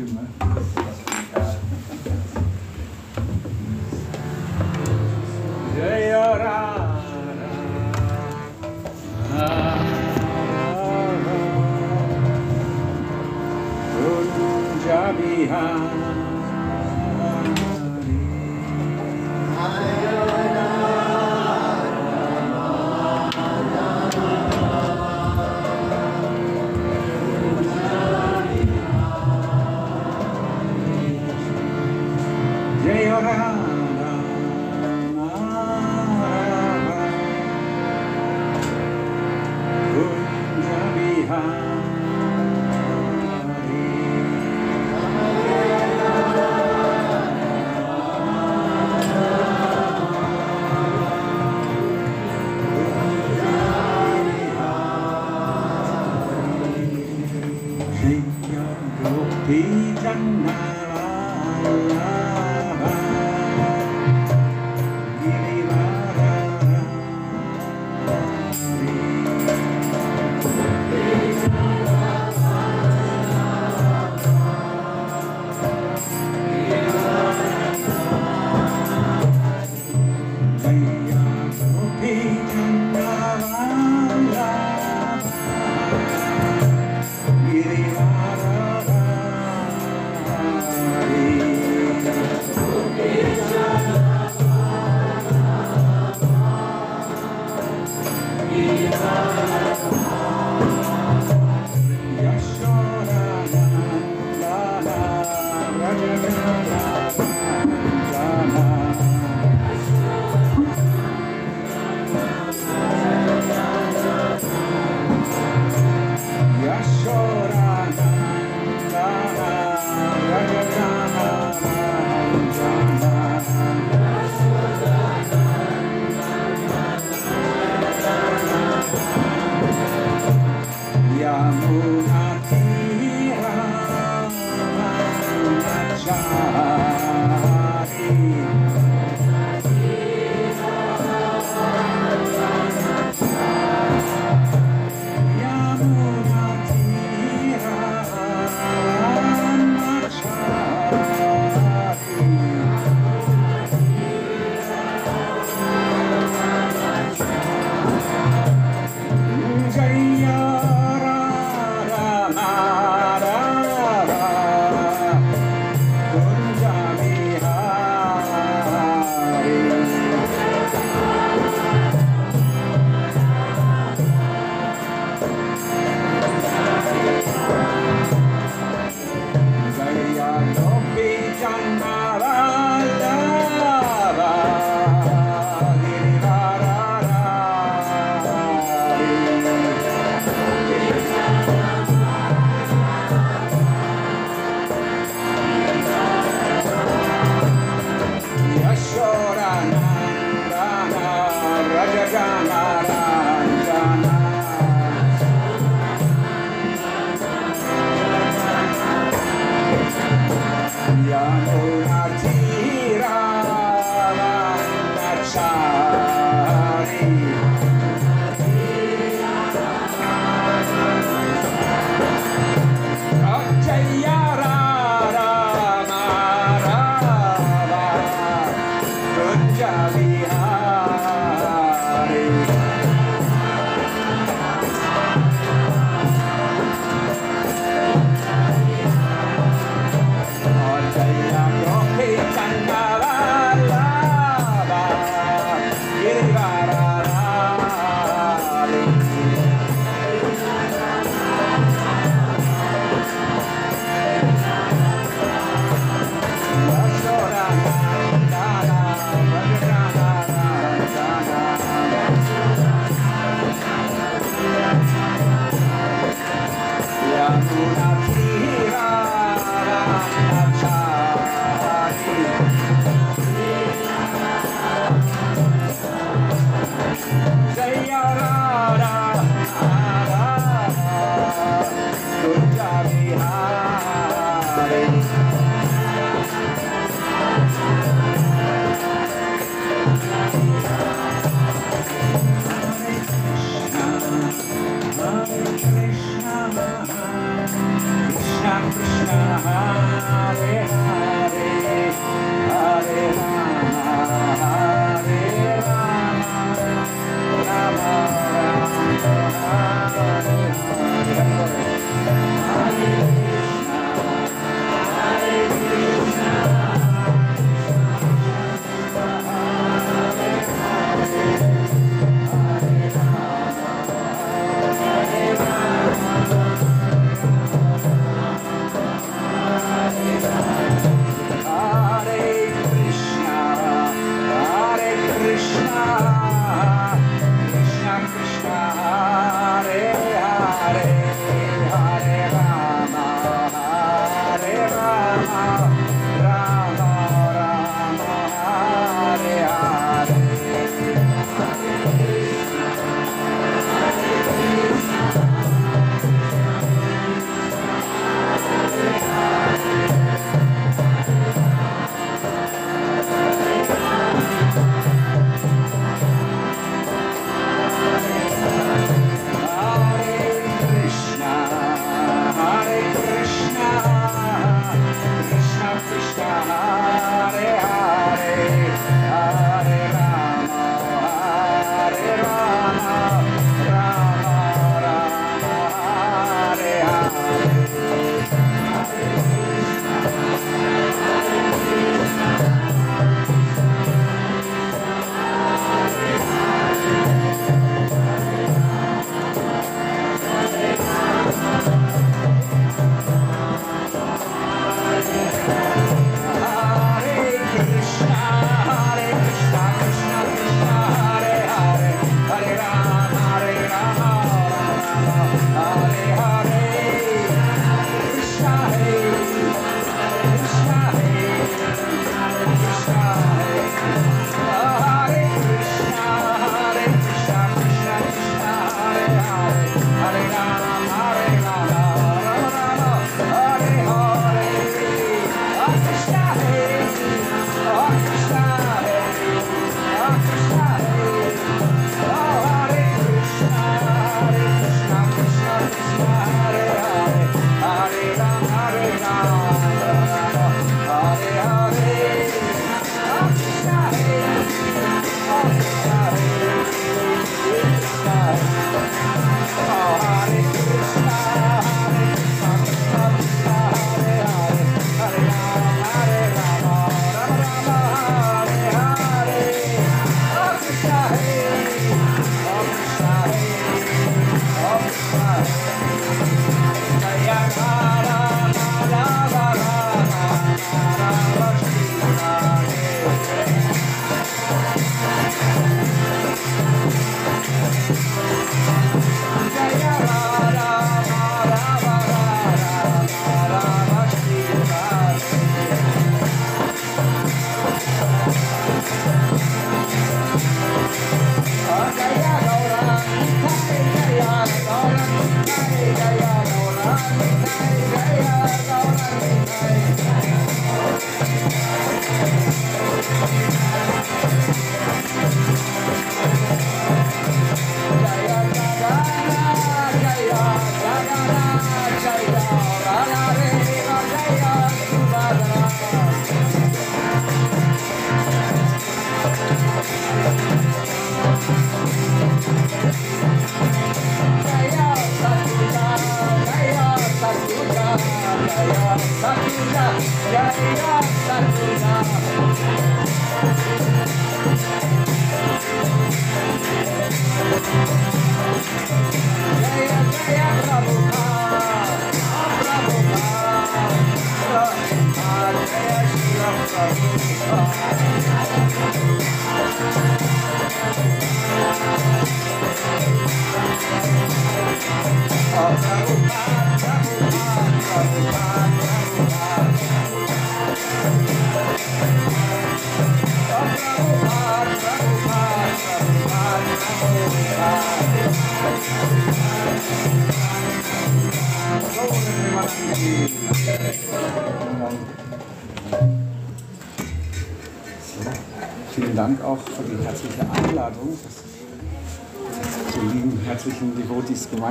Give him that.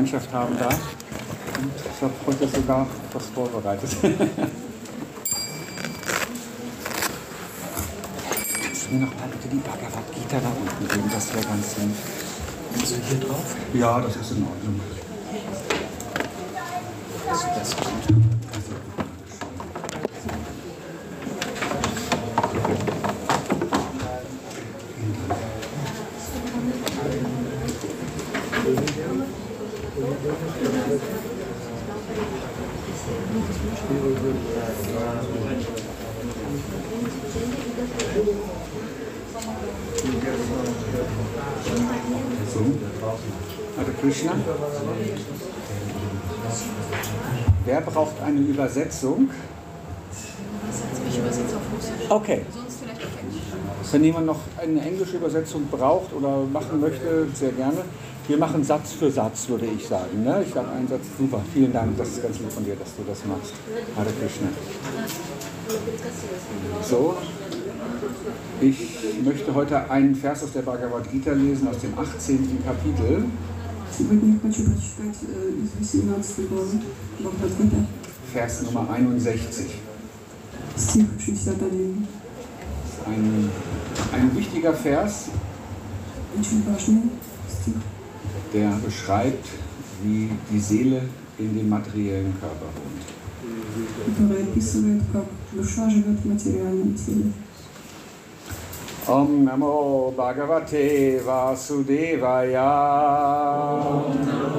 Gemeinschaft haben darf. Und ich habe heute sogar was vorbereitet. Kannst du mir noch mal bitte die Bhagavad Gita da unten geben? Das wäre ganz lieb. Also hier drauf? Ja, das ist in Ordnung. Also das kommt. So. Hare Krishna. Wer braucht eine Übersetzung? Ich übersetze auf Russisch. Okay. Sonst vielleicht auf Englisch. Wenn jemand noch eine englische Übersetzung braucht oder machen möchte, sehr gerne. Wir machen Satz für Satz, würde ich sagen. Ne? Ich sage einen Satz, super, vielen Dank, das ist ganz lieb von dir, dass du das machst. Hare Krishna. So, ich möchte heute einen Vers aus der Bhagavad Gita lesen, aus dem 18. Kapitel. Сегодня я хочу прочитать э, из 18 главы Бхагавадгита, Vers Nummer 61. Ein, ein wichtiger Vers, der beschreibt, wie die Seele in dem materiellen Körper wohnt. Om Namo Bhagavate Vasudevaya. Om Namo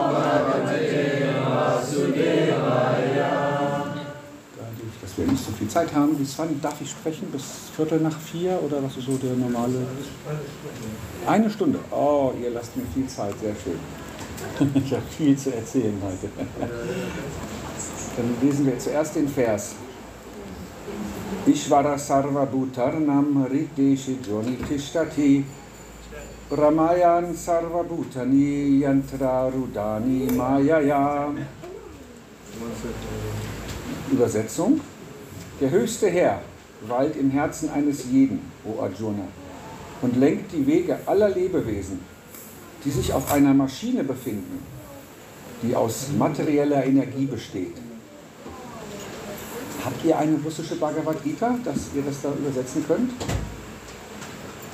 nicht so viel Zeit haben, bis wann darf ich sprechen? Bis Viertel nach vier oder was ist so der normale? Eine Stunde. Oh, ihr lasst mir viel Zeit, sehr schön. Ich habe viel zu erzählen heute. Dann lesen wir zuerst den Vers. Ishvara Sarva Bhutarnam Rideshi Joni Tishtati Brahmayan Sarva Bhutani Yantra Rudani Mayaya Übersetzung. Der höchste Herr weilt im Herzen eines jeden, o Arjuna, und lenkt die Wege aller Lebewesen, die sich auf einer Maschine befinden, die aus materieller Energie besteht. Habt ihr eine russische Bhagavad Gita, dass ihr das da übersetzen könnt?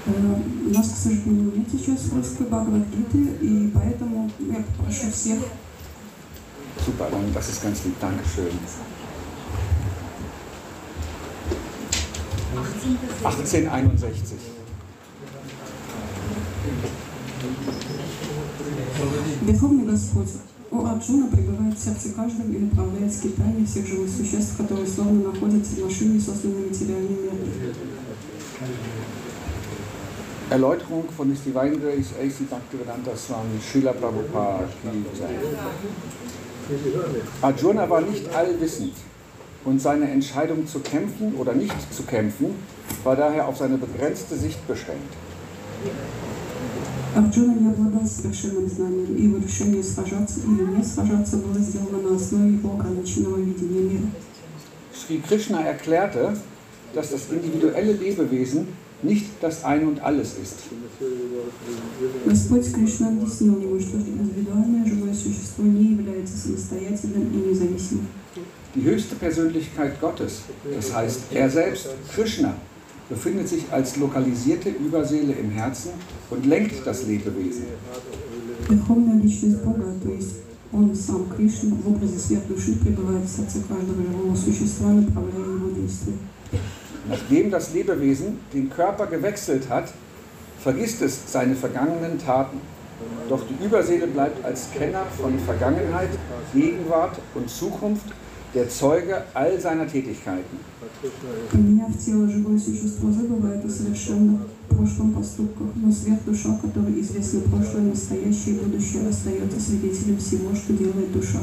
Э, У нас, к сожалению, нет сейчас русской Бхагавадгиты, и поэтому я попрошу всех Super, dann das ist ganz lieb. Dankeschön. 1861. Верховный Господь, о Арджуна пребывает в сердце каждого и направляет скитание всех живых существ, которые словно находятся в машине, созданной материальным миром. Erläuterung von His Divine Grace A.C. Bhaktivedanta Swami Srila Prabhupada. Ki Jai. Arjuna war nicht allwissend und seine Entscheidung zu kämpfen oder nicht zu kämpfen war daher auf seine begrenzte Sicht beschränkt. Арджуна не обладал совершенным знанием, и его решение сражаться или не сражаться было сделано на основе его ограниченного видения мира. Sri Krishna erklärte, dass das individuelle Lebewesen nicht das Ein und Alles ist. Господь Кришна объяснил ему, что индивидуальное живое существо не является самостоятельным и независимым. Die höchste Persönlichkeit Gottes, das heißt er selbst, Krishna, befindet sich als lokalisierte Überseele im Herzen und lenkt das Lebewesen. Верховная личность Бога, то есть Он сам Кришна, в образе свет души пребывает в сердце каждого живого существа, направляя его действия. Nachdem das Lebewesen den Körper gewechselt hat, vergisst es seine vergangenen Taten. Doch die Überseele bleibt als Kenner von Vergangenheit, Gegenwart und Zukunft der Zeuge all seiner Tätigkeiten. Поменяв тело, живое существо забывает о совершенных прошлом поступках, но свет душа, который известно прошлое, настоящее и будущее, остается свидетелем всего, что делает душа.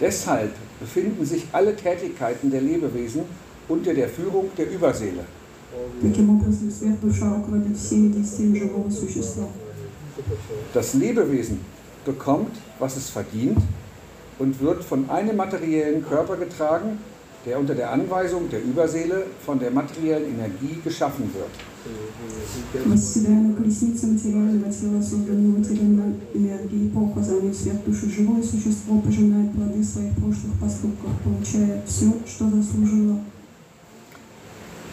Deshalb befinden sich alle Tätigkeiten der Lebewesen unter der Führung der Überseele. Таким образом, сверхдуша руководит всеми действиями живого существа. Das Lebewesen bekommt, was es verdient und wird von einem materiellen Körper getragen, der unter der Anweisung der Überseele von der materiellen Energie geschaffen wird.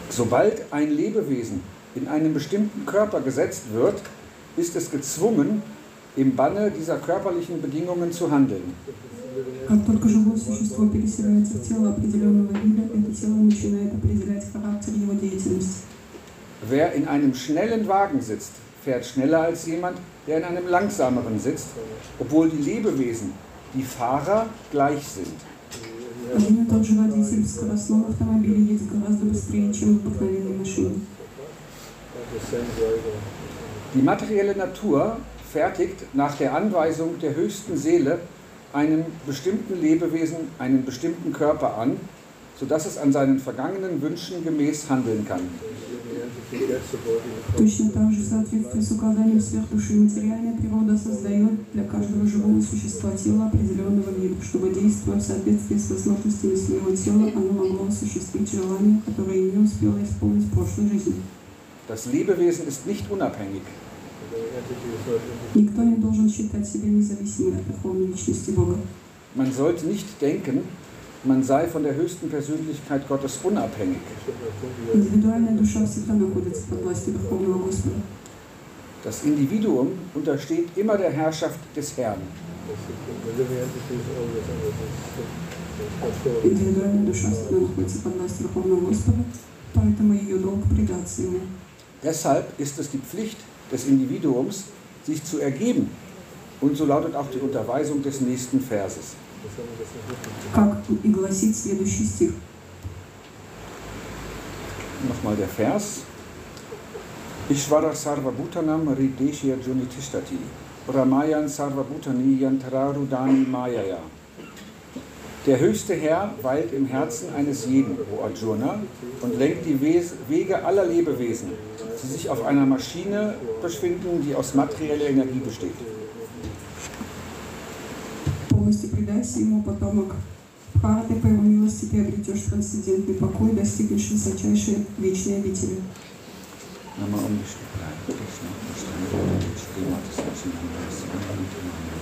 Sobald ein Lebewesen in einen bestimmten Körper gesetzt wird, ist es gezwungen, im Banne dieser körperlichen Bedingungen zu handeln. Как только живое существо переселяется в тело определенного вида, это тело начинает определять характер его деятельности. Wer in einem schnellen Wagen sitzt, fährt schneller als jemand, der in einem langsameren sitzt, obwohl die Lebewesen, die Fahrer, gleich sind. Один и тот же водитель в скоростном автомобиле едет гораздо быстрее, чем в обыкновенной машине. Die materielle Natur fertigt nach der Anweisung der höchsten Seele einem bestimmten Lebewesen einen bestimmten Körper an, sodass es an seinen vergangenen Wünschen gemäß handeln kann. Точно так же в соответствии с указанием сверхдуши материальная природа создает для каждого живого существа тело определенного вида, чтобы, действуя в соответствии с возможностями своего тела, оно могло осуществить желания, которые не успело исполнить в прошлой жизни. Das Lebewesen ist nicht unabhängig. Никто не должен считать себя независимым от Верховной Личности Бога. Man sollte nicht denken, man sei von der höchsten Persönlichkeit Gottes unabhängig. Индивидуальная душа всегда находится под властью Верховного Господа. Das Individuum untersteht immer der Herrschaft des Herrn. Индивидуальная душа всегда находится под властью Верховного Господа, поэтому ее долг предаться ему. Deshalb ist es die Pflicht des Individuums, sich zu ergeben. Und so lautet auch die Unterweisung des nächsten Verses. Nochmal der Vers. Ishvara Sarvabhutanam Rideshya Junitishthati Ramayan Sarvabhutani Yantrarudani Mayaya der höchste Herr weilt im Herzen eines jeden, O Arjuna, und lenkt die Wege aller Lebewesen die sich auf einer Maschine befinden, die aus materieller Energie besteht. Полностью предайся ему, потомок Харты, по его милости ты обретешь трансцендентный покой, достигнешь высочайшей вечной обители. Nama Om Vishnu Padaya Krishna Krishna Nirvana Srimati Sachinanda Sivana Timana Srimana Devi Shivana Bhagavan Hari Sankara Shri Shivananda Nama Om Vishnu Padaya Krishna Krishna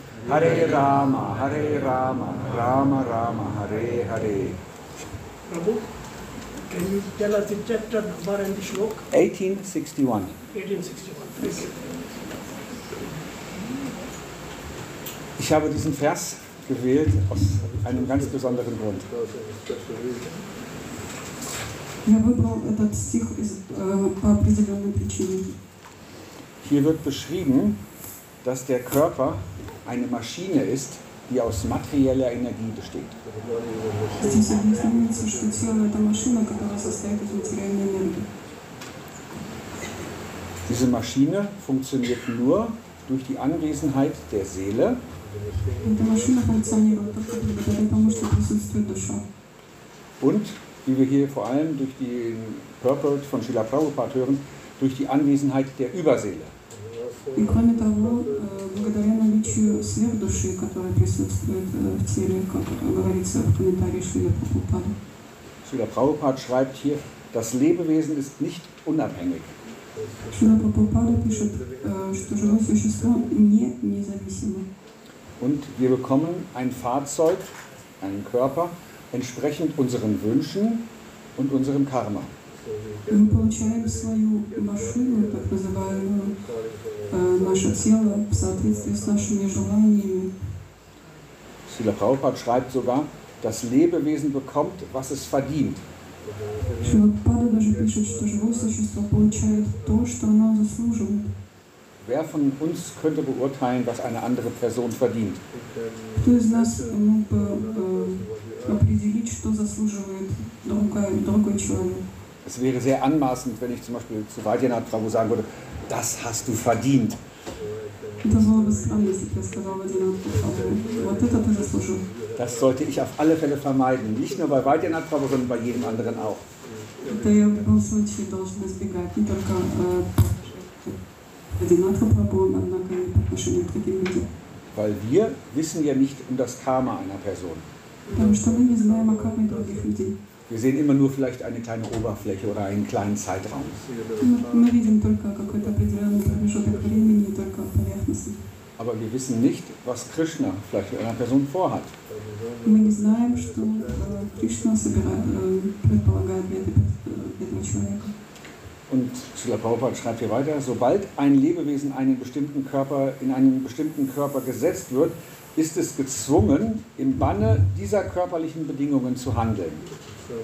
Hare Krishna Krishna Krishna Hare Hare Hare Rama Hare Rama Rama Rama Hare Hare Prabhu, can you tell us the chapter number and the shlok? 1861 1861. Please. Ich habe diesen Vers gewählt aus einem ganz besonderen Grund. Я выбрал этот стих из, э, по определенной причине. Hier wird beschrieben, dass der Körper eine Maschine ist, die aus materieller Energie besteht. Diese Maschine funktioniert nur durch die Anwesenheit der Seele. Und, wie wir hier vor allem durch den Purport von Srila Prabhupada hören, durch die Anwesenheit der Überseele. И кроме того, э, благодаря наличию сверхдуши, которая присутствует э, в теле, как говорится в комментарии Шрила Прабхупады. Srila Prabhupada schreibt hier, das Lebewesen ist nicht unabhängig. Шрила Прабхупада пишет, э, что живое существо не независимо. Und wir bekommen ein Fahrzeug, einen Körper, entsprechend unseren Wünschen und unserem Karma. И мы получаем свою машину, так называемую, э, наше тело в соответствии с нашими желаниями. Srila Prabhupada schreibt sogar, das Lebewesen bekommt, was es verdient. Шилапада даже пишет, что живое существо получает то, что оно заслуживает. Wer von uns könnte beurteilen, was eine andere Person verdient? Кто es wäre sehr anmaßend, wenn ich zum Beispiel zu Vajana Prabhu sagen würde, das hast du verdient. Das sollte ich auf alle Fälle vermeiden. Nicht nur bei Vajana Prabhu, sondern bei jedem anderen auch. Weil wir wissen ja nicht um das Karma einer Person. Wir sehen immer nur vielleicht eine kleine Oberfläche oder einen kleinen Zeitraum. Aber wir wissen nicht, was Krishna vielleicht mit einer Person vorhat. Und Srila Prabhupada schreibt hier weiter, sobald ein Lebewesen einen bestimmten Körper, in einen bestimmten Körper gesetzt wird, ist es gezwungen, im Banne dieser körperlichen Bedingungen zu handeln.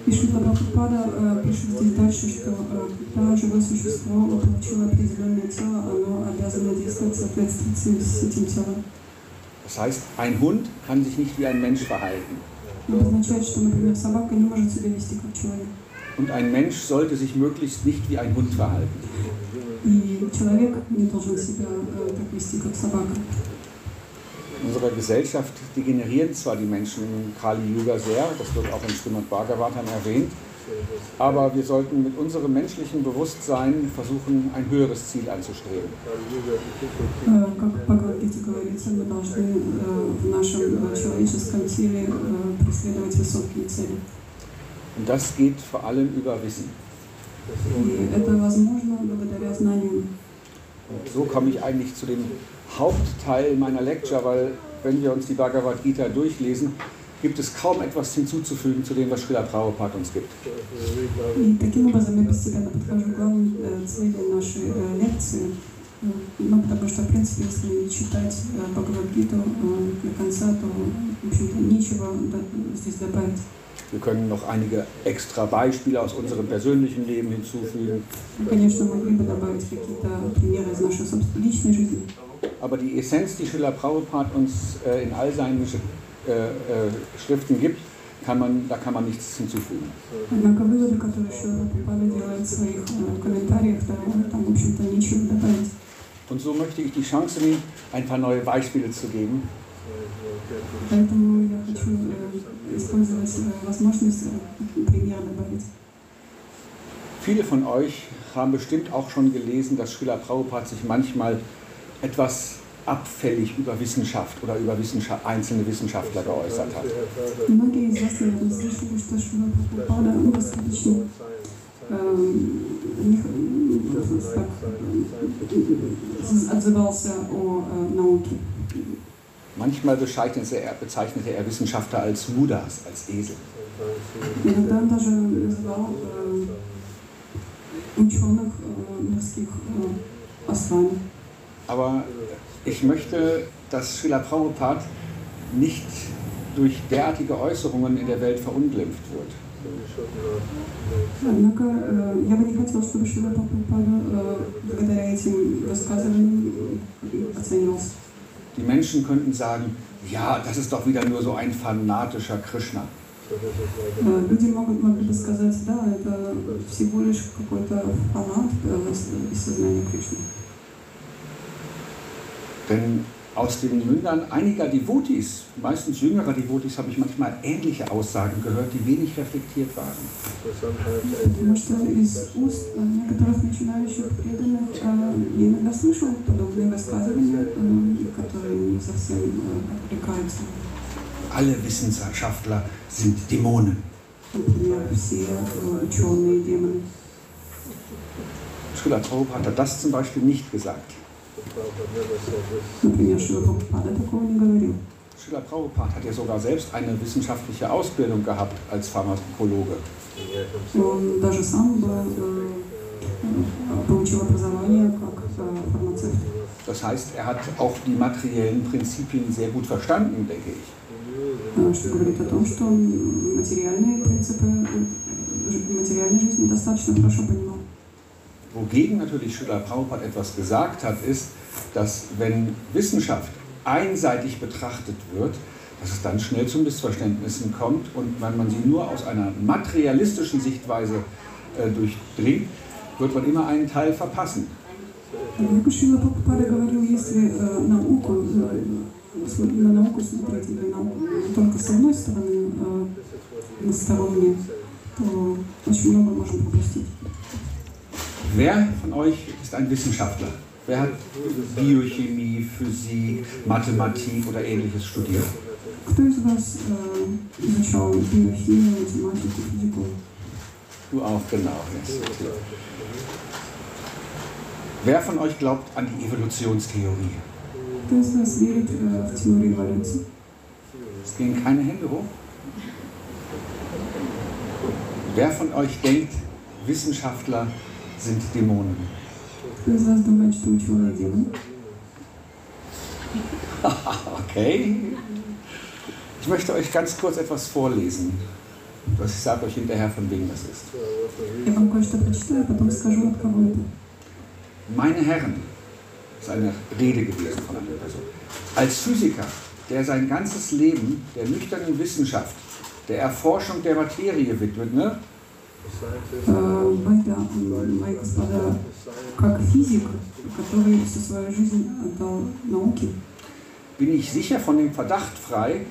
И Шрила Прабхупада э, пишет здесь дальше, что э, когда живое существо получило определенное тело, оно обязано действовать в соответствии с этим телом. Das heißt, ein Hund kann sich nicht wie ein Mensch verhalten. Это означает, что, например, собака не может себя вести как человек. Und ein Mensch sollte sich möglichst nicht wie ein Hund verhalten. И человек не должен себя э, так вести, как собака. unserer Gesellschaft degenerieren zwar die Menschen im Kali-Yuga sehr, das wird auch in Srimad Bhagavatam erwähnt, aber wir sollten mit unserem menschlichen Bewusstsein versuchen, ein höheres Ziel anzustreben. Und das geht vor allem über Wissen. Und so komme ich eigentlich zu dem Hauptteil meiner Lecture, weil wenn wir uns die Bhagavad Gita durchlesen, gibt es kaum etwas hinzuzufügen zu dem, was Srila Prabhupada uns gibt. И таким образом я постепенно подхожу к главной э, цели нашей э, лекции. Э, Ну, потому что, в принципе, если читать э, Бхагавадгиту э, до конца, то, в общем-то, нечего до- здесь добавить. Wir können noch einige extra Beispiele aus unserem persönlichen Leben hinzufügen, Мы, конечно, могли бы добавить какие-то примеры из нашей собственной личной жизни. aber die Essenz, die Srila Prabhupada uns äh, in all seinen Sch- äh, äh, Schriften gibt, kann man, da kann man nichts hinzufügen. Однако выводы, которые еще Прабхупада делает в своих э, комментариях, да, там, в общем-то, нечего добавить. Und so möchte ich die Chance nehmen, ein paar neue Beispiele zu geben, Поэтому я хочу э, использовать э, возможность э, пример добавить. Viele von euch haben bestimmt auch schon gelesen, dass Srila Prabhupada sich manchmal etwas abfällig über Wissenschaft oder über Wissenschaft, einzelne Wissenschaftler geäußert hat. Многие из вас, наверное, слышали, что Шрила Прабхупада ну, достаточно э, не х- м, так, э, отзывался о э, науке. Manchmal bezeichnete er, bezeichnete er Wissenschaftler als Mudas, als Esel. Иногда он даже называл э, ученых э, морских э, ослами. Aber ich möchte, dass Srila Prabhupada nicht durch derartige Äußerungen in der Welt verunglimpft wird. Однако э, я бы не хотела, чтобы Шрила Прабхупада э, благодаря этим высказываниям э, оценивался. Die Menschen könnten sagen, ja, das ist doch wieder nur so ein fanatischer Krishna. Э, Люди могут, могли бы сказать, да, это всего лишь какой-то фанат э, из- из сознания Кришны. Denn aus den Mündern einiger Devotis, meistens jüngerer Devotis, habe ich manchmal ähnliche Aussagen gehört, die wenig reflektiert waren. Alle Wissenschaftler sind Dämonen. Schüler Taub hat das zum Beispiel nicht gesagt. Например, Шрила Прабхупада такого не говорил. Srila Prabhupada hat ja sogar selbst eine wissenschaftliche Ausbildung gehabt als Pharmakologe. Он даже сам был, э, э, получил образование как э, фармацевт. Das heißt, er hat auch die materiellen Prinzipien sehr gut verstanden, denke ich. Э, Что говорит о том, что он материальные принципы э, ж- материальной жизни достаточно хорошо понимал. Wogegen natürlich Schüler Prabhupada etwas gesagt hat, ist, dass wenn Wissenschaft einseitig betrachtet wird, dass es dann schnell zu Missverständnissen kommt und wenn man sie nur aus einer materialistischen Sichtweise äh, durchdringt, wird man immer einen Teil verpassen. Шила Прабхупада говорил, если э, науку, э, см- на науку смотреть или на, только с одной стороны, э, односторонне, то очень много можно пропустить. Wer von euch ist ein Wissenschaftler? Wer hat Biochemie, Physik, Mathematik oder ähnliches studiert? Кто из вас э, изучал биохимию, математику, физику? Du auch, genau. Yes. Wer von euch glaubt an die Evolutionstheorie? Кто из вас верит э, в теорию эволюции? Es gehen keine Hände hoch. Wer von euch denkt, Wissenschaftler sind Dämonen? Кто из вас думает, что ученые демон? Okay. Ich möchte euch ganz kurz etwas vorlesen. Was ich sage euch hinterher, von wem das ist. Я вам кое-что прочитаю, потом скажу, от кого это. Meine Herren, das ist eine Rede gewesen von einer Person. Als Physiker, der sein ganzes Leben der nüchternen Wissenschaft, der Erforschung der Materie widmet, ne? Э, Байда, м, мои господа, как физик, который всю свою жизнь отдал науке, bin ich sicher von dem Verdacht frei,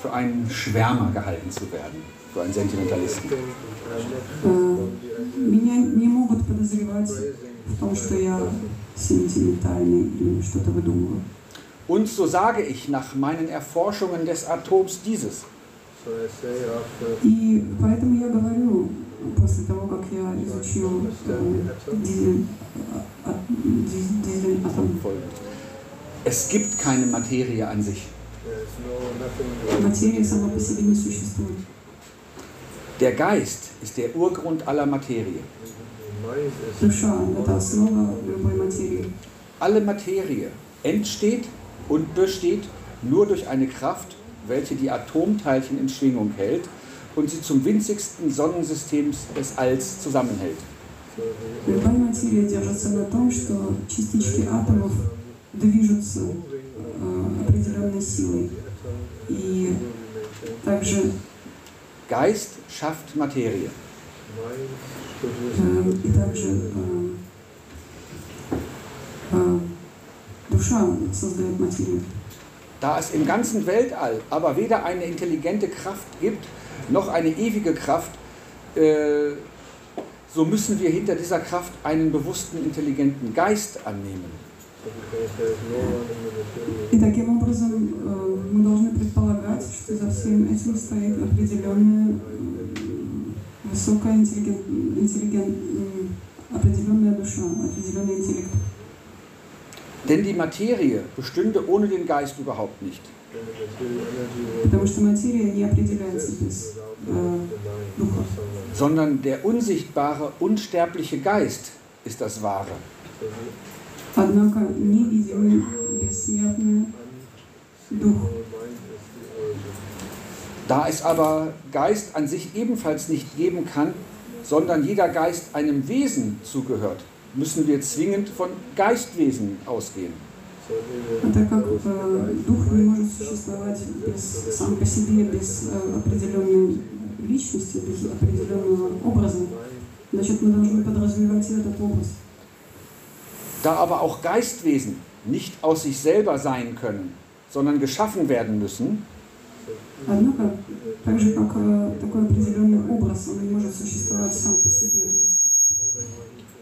für einen Schwärmer gehalten zu werden, für einen Sentimentalisten. э, меня не могут подозревать в том, что я сентиментальный или что-то выдумываю. Und so sage ich nach meinen Erforschungen des Atoms dieses. И поэтому я говорю, после того, как я изучил э, дизель, а- а- диз- дизель атом, Es gibt keine Materie an sich. материя сама по себе не существует. Der Geist ist der Urgrund aller Materie. Душа – это основа любой материи. Alle Materie entsteht und besteht nur durch eine Kraft, welche die Atomteilchen in Schwingung hält und sie zum winzigsten Sonnensystem des Alls zusammenhält. Любая материя держится на том, что частички атомов движутся э, определенной силой. И также, Geist schafft Materie. э, и также э, э, душа создает материю. Da es im ganzen Weltall aber weder eine intelligente Kraft gibt, noch eine ewige Kraft, äh, so müssen wir hinter dieser Kraft einen bewussten, intelligenten Geist annehmen. И таким образом э, мы должны предполагать, что за всем этим стоит определенная м, высокая интеллигент, интеллигент, м, определенная душа, определенный интеллект. Denn die Materie bestünde ohne den Geist überhaupt nicht. Потому что материя не определяется без э, духа. Sondern der unsichtbare, unsterbliche Geist ist das Wahre. Однако невидимый, бессмертный дух. Da es aber Geist an sich ebenfalls nicht geben kann, sondern jeder Geist einem Wesen zugehört, müssen wir zwingend von Geistwesen ausgehen. А так как э, дух не может существовать без, сам по себе без э, определенной личности, без определенного образа, значит мы должны подразумевать и этот образ. Da aber auch Geistwesen nicht aus sich selber sein können, sondern geschaffen werden müssen, Однако, так же как э, такой определенный образ, он не может существовать сам по себе, то есть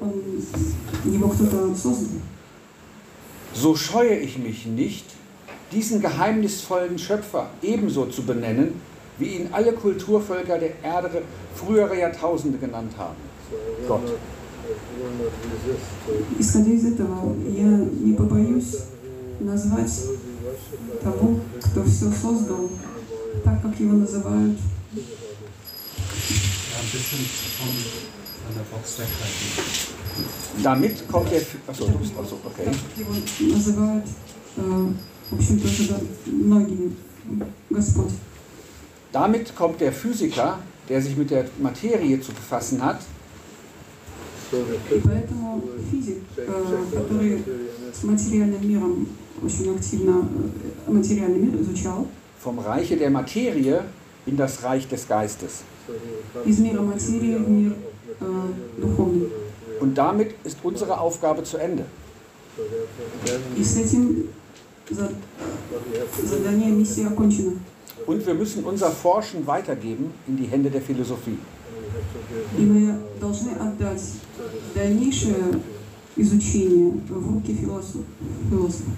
он, его кто-то создал. so scheue ich mich nicht, diesen geheimnisvollen Schöpfer ebenso zu benennen, wie ihn alle Kulturvölker der Erde frühere Jahrtausende genannt haben. Gott. Исходя из этого, я не побоюсь назвать того, кто все создал, так как его называют Ja, ein bisschen von, von der Box weghalten. Damit kommt der. Achso, du bist also, okay. так как его называют, э, в общем-то, уже да- многие Господь. Damit kommt der Physiker der sich mit der Materie zu befassen hat, И поэтому физик, э, который с материальным миром очень активно э, материальный мир изучал, vom Reiche der Materie in das Reich des Geistes. из мира материи в мир э, духовный. Und damit ist unsere Aufgabe zu Ende. И с этим за- задание миссии окончено. Und wir müssen unser Forschen weitergeben in die Hände der Philosophie. И мы должны отдать дальнейшее изучение в руки философов. философов.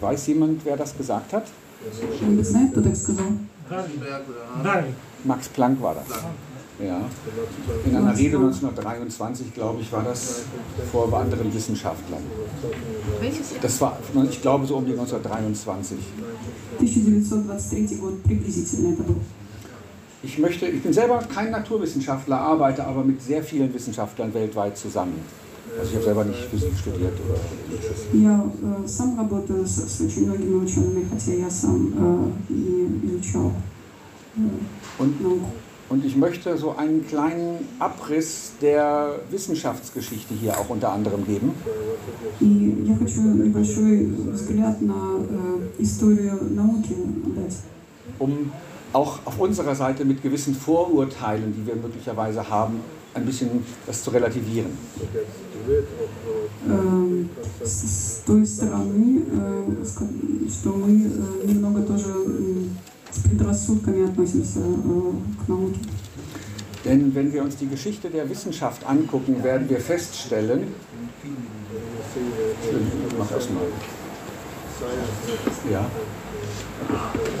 Weiß jemand, wer das gesagt hat? Кто-нибудь знает, кто так сказал? Darling. Max Planck war das. Ja. In einer Rede 1923, glaube ich, war das vor anderen Wissenschaftlern. Welches Jahr? Das war, ich glaube, so um die 1923. 1923 год приблизительно это был. Ich möchte, ich bin selber kein Naturwissenschaftler, arbeite aber mit sehr vielen Wissenschaftlern weltweit zusammen. Also ich habe selber nicht Physik studiert oder ähnliches. Я э, сам работаю с, с очень многими учеными, хотя я сам э, не изучал э, Und, науку. und ich möchte so einen kleinen Abriss der Wissenschaftsgeschichte hier auch unter anderem geben. И я хочу небольшой взгляд на э, историю науки дать, um auch auf unserer Seite mit gewissen Vorurteilen, die wir möglicherweise haben, ein bisschen das zu relativieren. Э, с, с той стороны, э, ска- что мы э, немного тоже м, с предрассудками относимся э, к науке. Denn wenn wir uns die Geschichte der Wissenschaft angucken, werden wir feststellen, ich mach erst mal. Ja.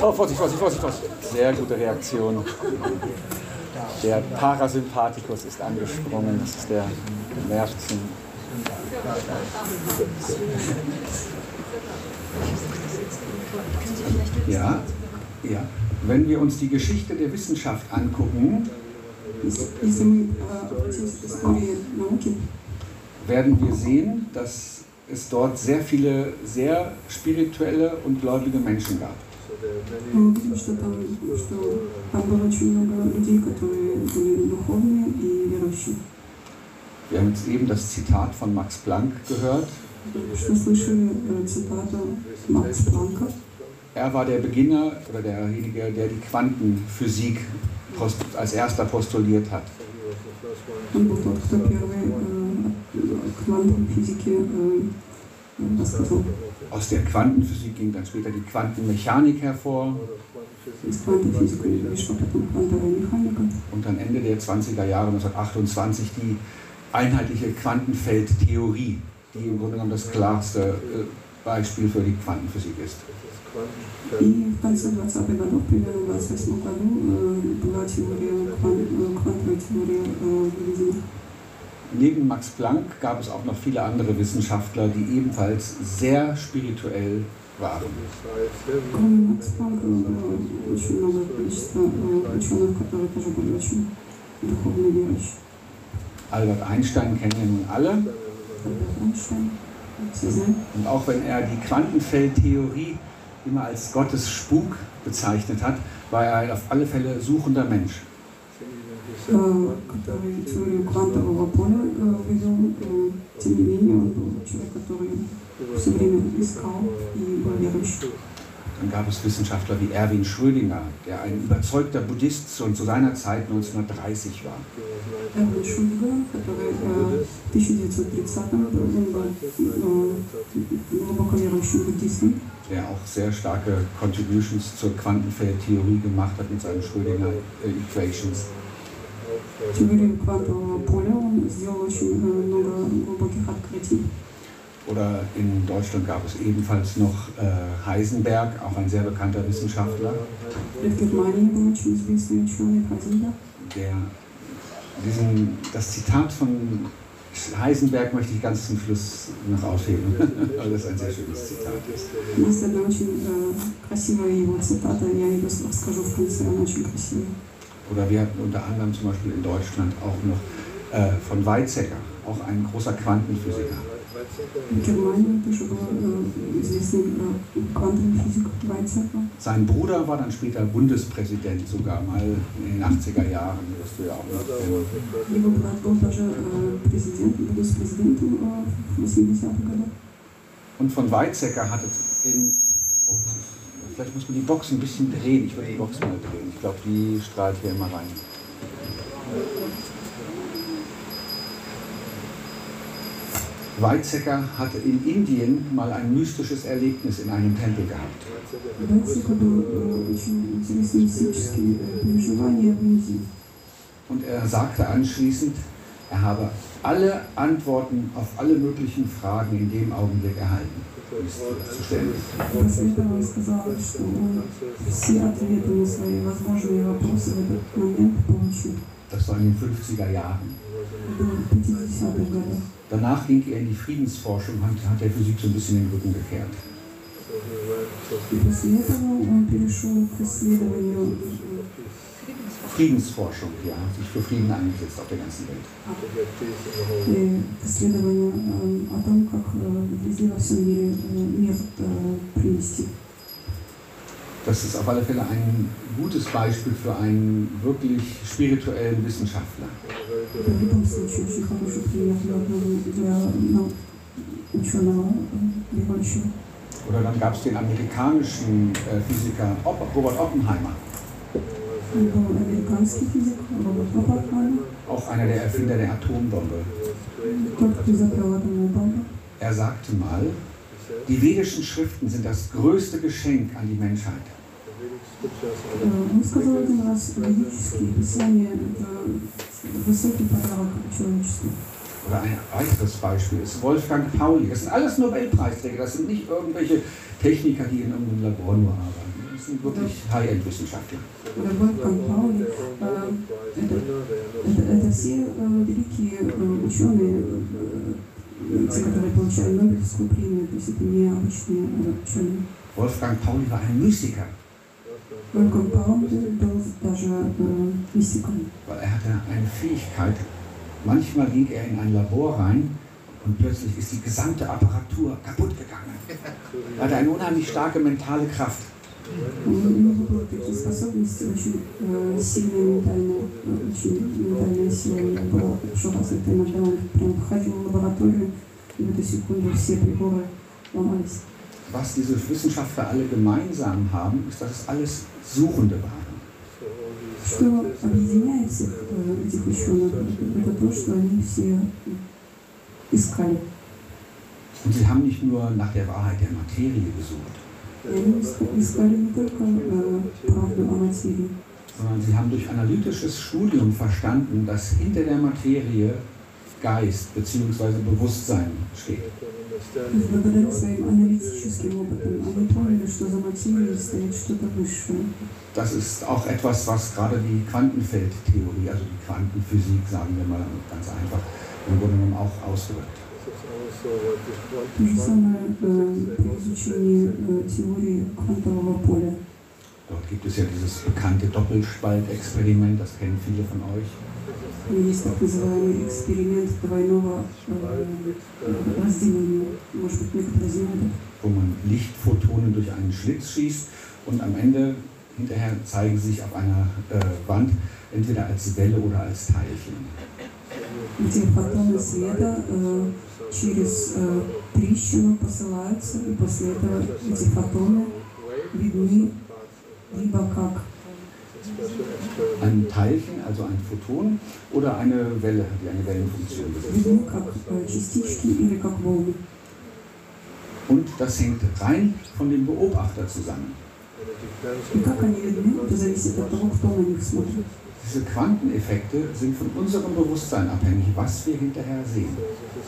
Oh, Vorsicht, Vorsicht, Vorsicht, Vorsicht. Sehr gute Reaktion. Der Parasympathikus ist angesprungen. Das ist der Nervzen. Ja, ja. Wenn wir uns die Geschichte der Wissenschaft angucken, Если, если мы э, обратимся к истории науки, werden wir sehen, dass es dort sehr viele sehr spirituelle und gläubige Menschen gab. мы увидим, что там, что там было очень много людей, которые были духовные и верующие. Wir haben jetzt eben das Zitat von Max Planck gehört. Что слышали э, цитату Макс Планка. Er war der Beginner oder derjenige, der die Quantenphysik post- als erster postuliert hat. Он был тот, кто первый э, к квантовой физике э, э, рассказал. Aus der Quantenphysik ging dann später die Quantenmechanik hervor Из квантовой физики пришла потом квантовая механика. und dann Ende der 20er Jahre 1928 die einheitliche Quantenfeldtheorie, die im Grunde genommen das klarste äh, Beispiel für die Quantenphysik ist. И в конце 20-х годов, примерно в 28 году, э, была теория, кван- э, квантовая теория э, выведена. Neben Max Planck gab es auch noch viele andere Wissenschaftler, die ebenfalls sehr spirituell waren. Кроме Макса Планка было очень много количества э, ученых, которые тоже были очень духовно верующие. Albert Einstein kennen wir nun alle. Альберт Эйнштейн, все знают. Und auch wenn er die Quantenfeldtheorie immer als Gottes Spuk bezeichnet hat, war er auf alle Fälle suchender Mensch. э, который теорию квантового поля э, вывел, э, тем не менее он был человек, который все время искал и был верующий. Dann gab es Wissenschaftler wie Erwin Schrödinger, der ein überzeugter Buddhist schon zu seiner Zeit 1930 war. Эрвин Шульга, который э, в 1930-м он был э, глубоко верующим буддистом, der auch sehr starke Contributions zur Quantenfeldtheorie gemacht hat mit seinen Schrödinger äh, Equations. теорию квантового поля он сделал очень э, много глубоких открытий. Oder in Deutschland gab es ebenfalls noch äh, Heisenberg, auch ein sehr bekannter Wissenschaftler, И в Германии был очень известный ученый Хайзенберг. der diesen, das Zitat von Heisenberg möchte ich ganz zum Schluss noch aufheben, weil das ein sehr schönes Zitat ist. Есть одна очень э, красивая его цитата, я ее расскажу в конце, она очень красивая. Oder wir hatten unter anderem zum Beispiel in Deutschland auch noch äh, von Weizsäcker, auch ein großer Quantenphysiker. Sein Bruder war dann später Bundespräsident, sogar mal in den 80er Jahren, wirst du ja auch noch kennen. Und von Weizsäcker hatte in. Oh, vielleicht muss man die Box ein bisschen drehen. Ich würde die Box mal drehen. Ich glaube, die strahlt hier immer rein. Weizsäcker hatte in Indien mal ein mystisches Erlebnis in einem Tempel gehabt. Und er sagte anschließend, er habe alle Antworten auf alle möglichen Fragen in dem Augenblick erhalten. Das war in den 50er Jahren. Это было в 50-х годах. Danach ging er in die Friedensforschung und hat der Physik so ein bisschen den Rücken gekehrt. И после этого он перешел к исследованию Friedensforschung, ja, sich für Frieden eingesetzt auf der ganzen Welt. э, к исследованию э, о том, как э, везде во всем мире э, мир э, принести. das ist auf alle Fälle ein gutes Beispiel für einen wirklich spirituellen Wissenschaftler. Oder dann gab es den amerikanischen äh, Physiker Robert Oppenheimer. Auch einer der Erfinder der Atombombe. Er sagte mal, die vedischen Schriften sind das größte Geschenk an die Menschheit. Э, Он сказал один раз, ведические писания – это высокий подарок человечеству. Oder ein weiteres Beispiel ist Wolfgang Pauli. Das sind alles Nobelpreisträger, das sind nicht irgendwelche Techniker, die in irgendeinem Labor nur arbeiten. Das sind wirklich High-End-Wissenschaftler. Oder Wolfgang Pauli – э, это, это, это все э, великие э, ученые, Wolfgang Pauli war ein Mystiker. Wolfgang Pauli był. Weil er hatte eine Fähigkeit, manchmal ging er in ein Labor rein und plötzlich ist die gesamte Apparatur kaputt gegangen. Er hatte eine unheimlich starke mentale Kraft У него были такие способности, очень э, сильная ментальная, э, очень ментальная сила у него была хорошо развита. Иногда он прям входил в лабораторию, и в эту секунду все приборы ломались. Was diese Wissenschaftler alle gemeinsam haben, ist, dass es alles Suchende waren. Что объединяет всех э, этих ученых, это то, что они все искали. Und sie haben nicht nur nach der Wahrheit der Materie gesucht, Sondern sie haben durch analytisches Studium verstanden, dass hinter der Materie Geist bzw. Bewusstsein steht. Das ist auch etwas, was gerade die Quantenfeldtheorie, also die Quantenphysik, sagen wir mal ganz einfach, im Grunde genommen auch ausdrückt. То же самое э, при изучении э, теории квантового поля. Dort gibt es ja dieses bekannte Doppelspaltexperiment, das kennen viele von euch. Есть так называемый эксперимент двойного э, разделения. Может быть, некоторые знают. wo man Lichtphotonen durch einen Schlitz schießt und am Ende hinterher zeigen sie sich auf einer äh, Wand entweder als Welle oder als Teilchen. где фотоны света э, через э, трещину посылаются, и после этого эти фотоны видны либо как Ein Teilchen, also ein Photon, oder eine Welle, die eine Wellenfunktion besitzt. видны как э, частички или как волны. Und das hängt rein von dem Beobachter zusammen. И как они видны, это зависит от того, кто на них смотрит. Diese Quanteneffekte sind von unserem Bewusstsein abhängig, was wir hinterher sehen.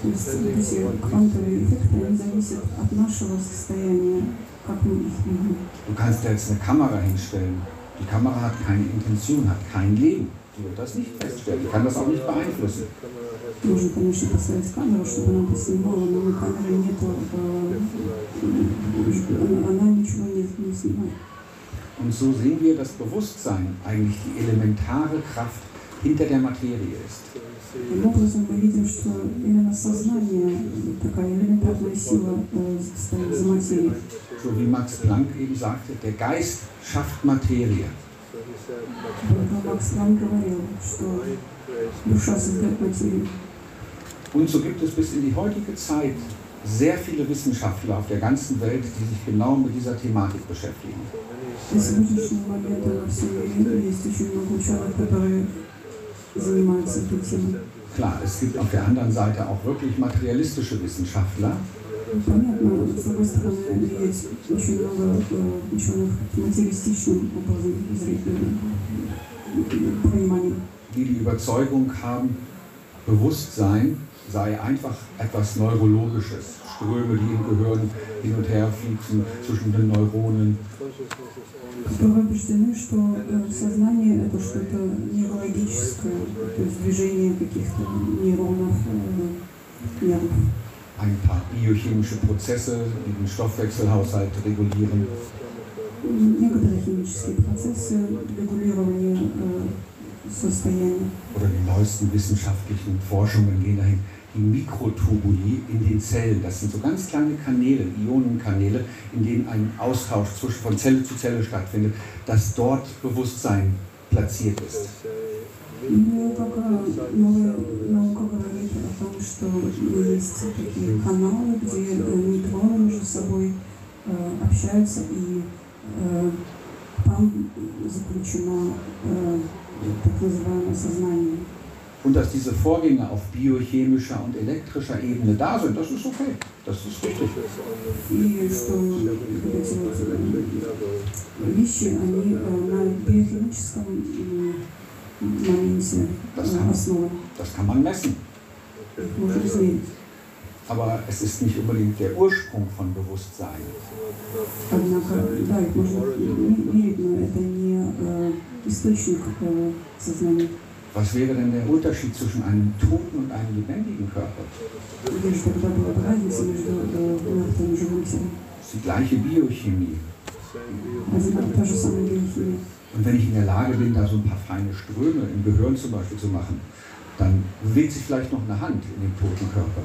То есть эти квантовые эффекты, они зависят от нашего состояния, как мы их видим. Du kannst da jetzt eine Kamera hinstellen. Die Kamera hat keine Intention, hat kein Leben. Die wird das nicht feststellen, die kann das auch nicht beeinflussen. Можно, конечно, поставить камеру, чтобы она поснимала, но у камеры нету, э, она ничего не, не снимает. Und so sehen wir, dass Bewusstsein eigentlich die elementare Kraft hinter der Materie ist. Таким образом, мы видим, что именно сознание, такая элементарная сила э, стоит за материей. So wie Max Planck eben sagte, der Geist schafft Materie. Поэтому Макс Планк говорил, что душа создает материю. Und so gibt es bis in die heutige Zeit sehr viele Wissenschaftler auf der ganzen Welt, die sich genau mit dieser Thematik beschäftigen. На сегодняшний момент во всем мире есть очень много ученых, которые занимаются этой темой. Klar, es gibt auf der anderen Seite auch wirklich materialistische Wissenschaftler, Понятно, с другой стороны, есть очень много э, ученых материалистичным образом зрения, э, понимания. die die Überzeugung haben, Bewusstsein sei einfach etwas Neurologisches. Ströme, die im Gehirn hin und her fließen zwischen den Neuronen. которые убеждены, что э, сознание это что-то неврологическое, то есть движение каких-то нейронов, э, нервов. Ein paar biochemische Prozesse, die den Stoffwechselhaushalt regulieren. Некоторые химические процессы регулирования э, состояния. Oder die neuesten wissenschaftlichen Forschungen gehen dahin. Die Mikrotubuli in den Zellen, das sind so ganz kleine Kanäle, Ionenkanäle, in denen ein Austausch zwischen, von Zelle zu Zelle stattfindet, dass dort Bewusstsein platziert ist. Или пока новая наука говорит о том, что есть такие каналы, где э, нейтроны между собой э, общаются, и э, там заключено э, так называемое сознание. Und dass diese Vorgänge auf biochemischer und elektrischer Ebene da sind, das ist okay. Das ist richtig. И что вот эти вот э, вещи, они э, на биохимическом м, моменте Das э, kann, основаны. das kann man messen. Их можно измерить. Aber es ist nicht unbedingt der Ursprung von Bewusstsein. Однако, да, их можно м- мерить, но это не э, источник э, сознания. Was wäre denn der Unterschied zwischen einem toten und einem lebendigen Körper? Где же тогда была бы разница между э, мертвым и живым телом? Das ist die gleiche Biochemie. Одна та же самая биохимия. Und wenn ich in der Lage bin, da so ein paar feine Ströme im Gehirn zum Beispiel zu machen, dann bewegt sich vielleicht noch eine Hand in dem toten Körper.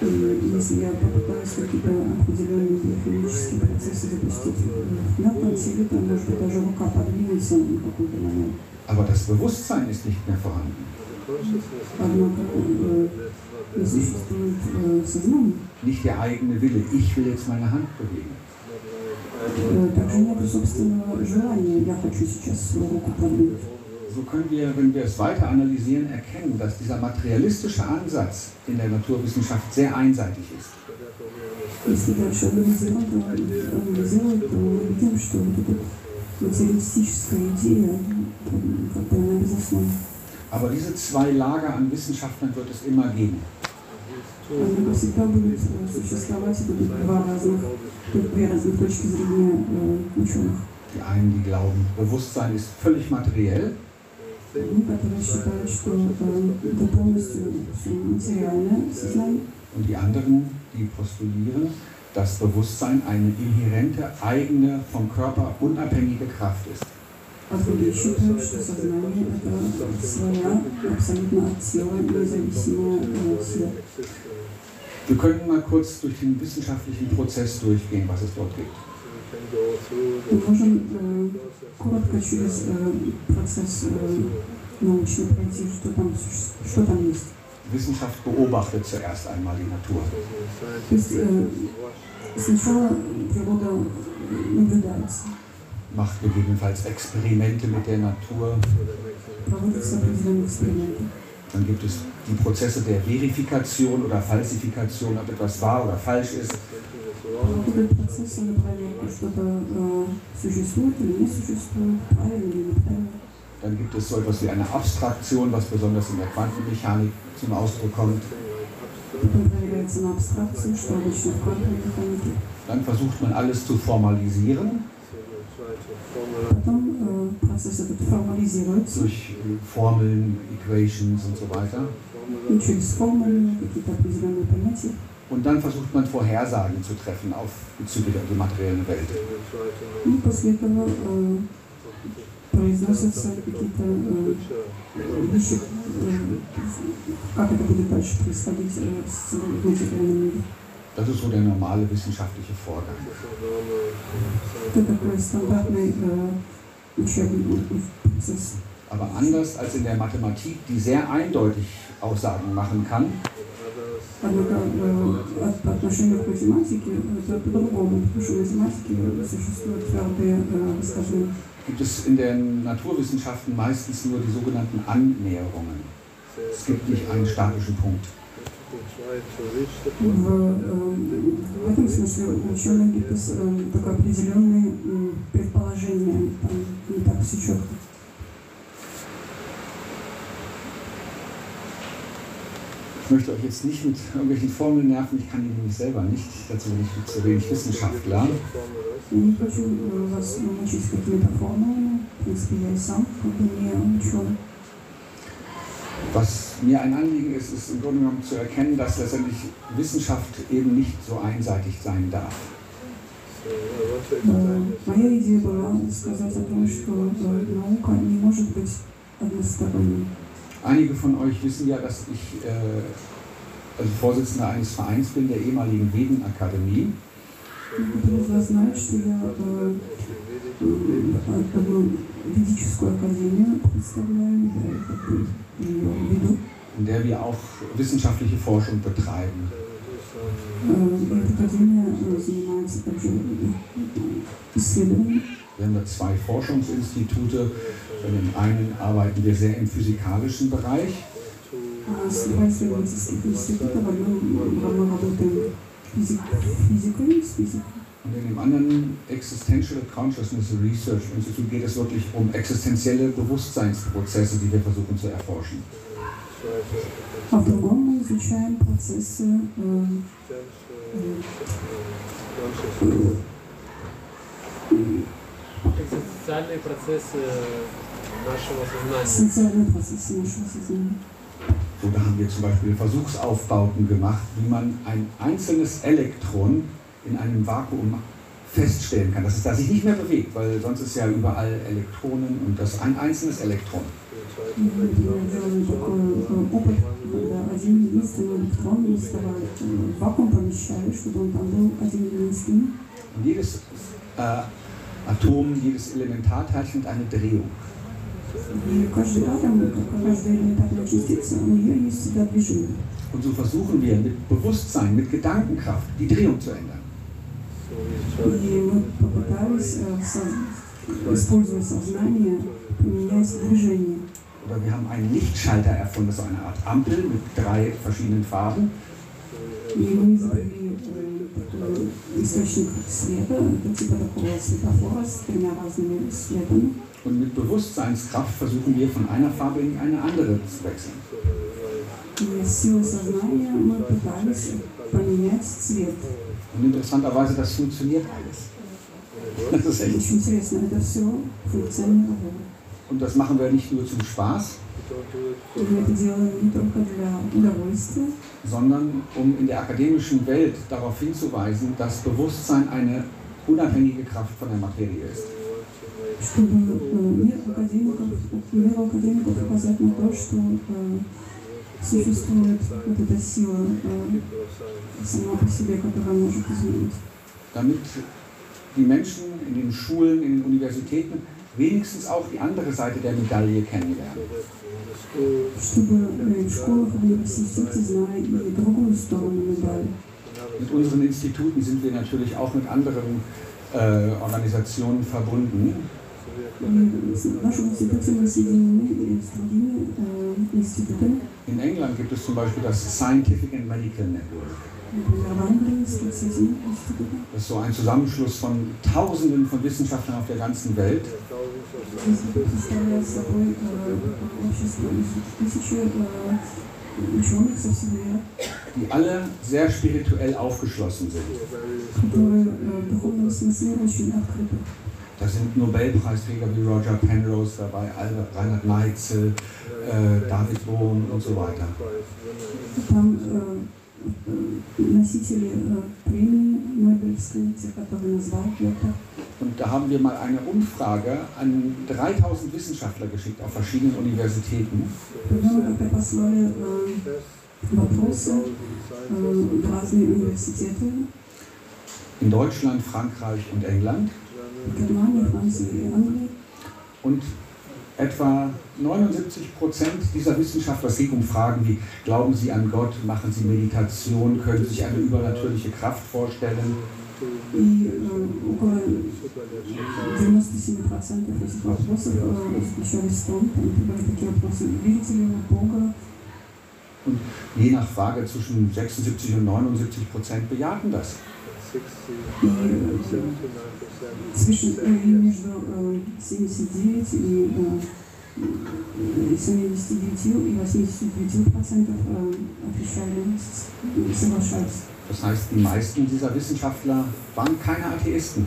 И если я попытаюсь какие-то определенные биохимические процессы запустить в мертвом теле, то, может быть, даже рука подвинется на какой-то момент. Aber das Bewusstsein ist nicht mehr vorhanden. Однако э, не существует э, сознания. Nicht der eigene Wille, ich will jetzt meine Hand bewegen. Э, Также нет собственного желания, я хочу сейчас свою руку подвинуть. So können wir, wenn wir es weiter analysieren, erkennen, dass dieser materialistische Ansatz in der Naturwissenschaft sehr einseitig ist. Если дальше анализировать, то, анализировать, то мы видим, что вот эта материалистическая идея, м, как бы она безусловна. Aber diese zwei Lager an Wissenschaftlern wird es immer geben. Однако всегда будут э, существовать будут два разных, две разных точки зрения э, ученых. Die einen, die glauben, Bewusstsein ist völlig materiell Одни, которые считают, что э, это полностью всё материальное сознание, und die anderen, die postulieren, dass Bewusstsein eine inhärente, eigene, vom Körper unabhängige Kraft ist. а другие считают, что сознание – это своя, абсолютно от тела независимая э, сила. Wir können mal kurz durch den wissenschaftlichen Prozess durchgehen, was es dort gibt. Мы можем э, коротко через э, процесс э, научный пройти, что там, суще- что там есть. Wissenschaft beobachtet zuerst einmal die Natur. То есть э, сначала природа наблюдается, macht gegebenenfalls Experimente mit der Natur. проводятся определенные эксперименты. Dann gibt es die Prozesse der Verifikation oder Falsifikation, ob etwas wahr oder falsch ist. Проходят процессы на проверку, что-то э, существует или не существует, правильно или неправильно. Dann gibt es so etwas wie eine Abstraktion, was besonders in der Quantenmechanik zum Ausdruck kommt. Потом проверяется на абстракции, что обычно в квантовой механике. Dann versucht man alles zu formalisieren Потом э, процесс этот формализируется durch Formeln, Equations und so weiter. и через формулы, какие-то определенные понятия. Und dann versucht man Vorhersagen zu treffen auf bezüglich der materiellen Welt. И после этого э, произносятся какие-то э, вещи, э, как это будет дальше происходить э, с в материальном мире. Das ist so der normale wissenschaftliche Vorgang. Это такой стандартный э, учебный процесс. Aber anders als in der Mathematik, die sehr eindeutig Aussagen machen kann, Однако э, от- по отношению к математике это по-другому, потому что в математике существуют твердые э, высказывания. gibt es in den Naturwissenschaften meistens nur die sogenannten Annäherungen. Es gibt nicht einen statischen Punkt. В, э, в этом смысле у ученых gibt es э, только определенные м, предположения, там не так все четко. Ich möchte euch jetzt nicht mit irgendwelchen Formeln nerven, ich kann die nämlich selber nicht. Dazu bin ich zu wenig Wissenschaftler. Я не хочу э, вас мучить какими-то формулами, в принципе, я и сам как бы не ученый. Was mir ein Anliegen ist, ist im Grunde genommen zu erkennen, dass letztendlich Wissenschaft eben nicht so einseitig sein darf. Э, Моя идея была сказать о том, что э, наука не может быть односторонней. Einige von euch wissen ja, dass ich äh, also Vorsitzender eines Vereins bin, der ehemaligen Vedenakademie. Некоторые из вас знают, что я э, э, одну ведическую академию представляю, я как бы ее веду. in der wir auch wissenschaftliche Forschung betreiben. Э, и эта академия э, занимается также э, исследованием. Wir haben da zwei Forschungsinstitute. Bei dem einen arbeiten wir sehr im physikalischen Bereich. А с два исследовательских института в одном мы работаем физик, физикой, с физикой. Und in dem anderen Existential Consciousness Research Institute geht es wirklich um existenzielle Bewusstseinsprozesse, die wir versuchen zu erforschen. А в другом мы изучаем процессы э, Экзистенциальные процессы нашего сознания. социальные процессы нашего сознания. So, da haben wir zum Beispiel Versuchsaufbauten gemacht, wie man ein einzelnes Elektron in einem Vakuum feststellen kann, dass es da sich nicht mehr bewegt, weil sonst ist ja überall Elektronen und das ein einzelnes Elektron. И мы делали такой э, опыт, когда один единственный электрон мы вставали в вакуум помещали, чтобы он там был один единственный. Und jedes äh, Atom, jedes Elementarteilchen hat eine Drehung. Und so versuchen wir mit Bewusstsein, mit Gedankenkraft die Drehung zu ändern. Oder wir haben einen Lichtschalter erfunden, so eine Art Ampel mit drei verschiedenen Farben. Und und mit Bewusstseinskraft versuchen wir von einer Farbe in eine andere zu wechseln. Und interessanterweise, das funktioniert alles. Das ist echt. Und das machen wir nicht nur zum Spaß, И мы это делаем не только для удовольствия, sondern um in der akademischen Welt darauf hinzuweisen, dass Bewusstsein eine unabhängige Kraft von der Materie ist. чтобы э, мир академиков, миру академиков указать на то, что э, существует вот эта сила э, сама по себе, которая может изменить. Damit die Menschen in den Schulen, in den Universitäten wenigstens auch die andere Seite der Medaille kennenlernen. Чтобы Mit unseren Instituten sind wir natürlich auch mit anderen äh, Organisationen verbunden. In England gibt es zum Beispiel das Scientific and Medical Network. Das ist so ein Zusammenschluss von Tausenden von Wissenschaftlern auf der ganzen Welt. Die alle sehr spirituell aufgeschlossen sind. Da sind Nobelpreisträger wie Roger Penrose dabei, Albert, Reinhard Leitzel, äh, David Bohm und so weiter. Äh, Там э, э, носители э, премии Нобелевской, те, которые назвал Петр. Und da Da haben wir mal eine Umfrage an 3000 Wissenschaftler geschickt auf verschiedenen Universitäten. Когда мы как-то послали э, вопросы э, в разные университеты In Deutschland, Frankreich und England. в Германии, Франции и Англии. Und etwa 79 Prozent dieser Wissenschaftler, es ging um Fragen wie, glauben Sie an Gott, machen Sie Meditation, können Sie sich eine übernatürliche Kraft vorstellen? И э, около 97% этих вопросов э, заключались в том, там были такие вопросы, верите ли вы в Бога, Und je nach Frage zwischen 76 und 79 Prozent bejahten das. и э, свыше, э, и между э, 79 и э, э, 79 и 89 процентов э, отвечали, с- соглашались. Das heißt, die meisten dieser Wissenschaftler waren keine Atheisten.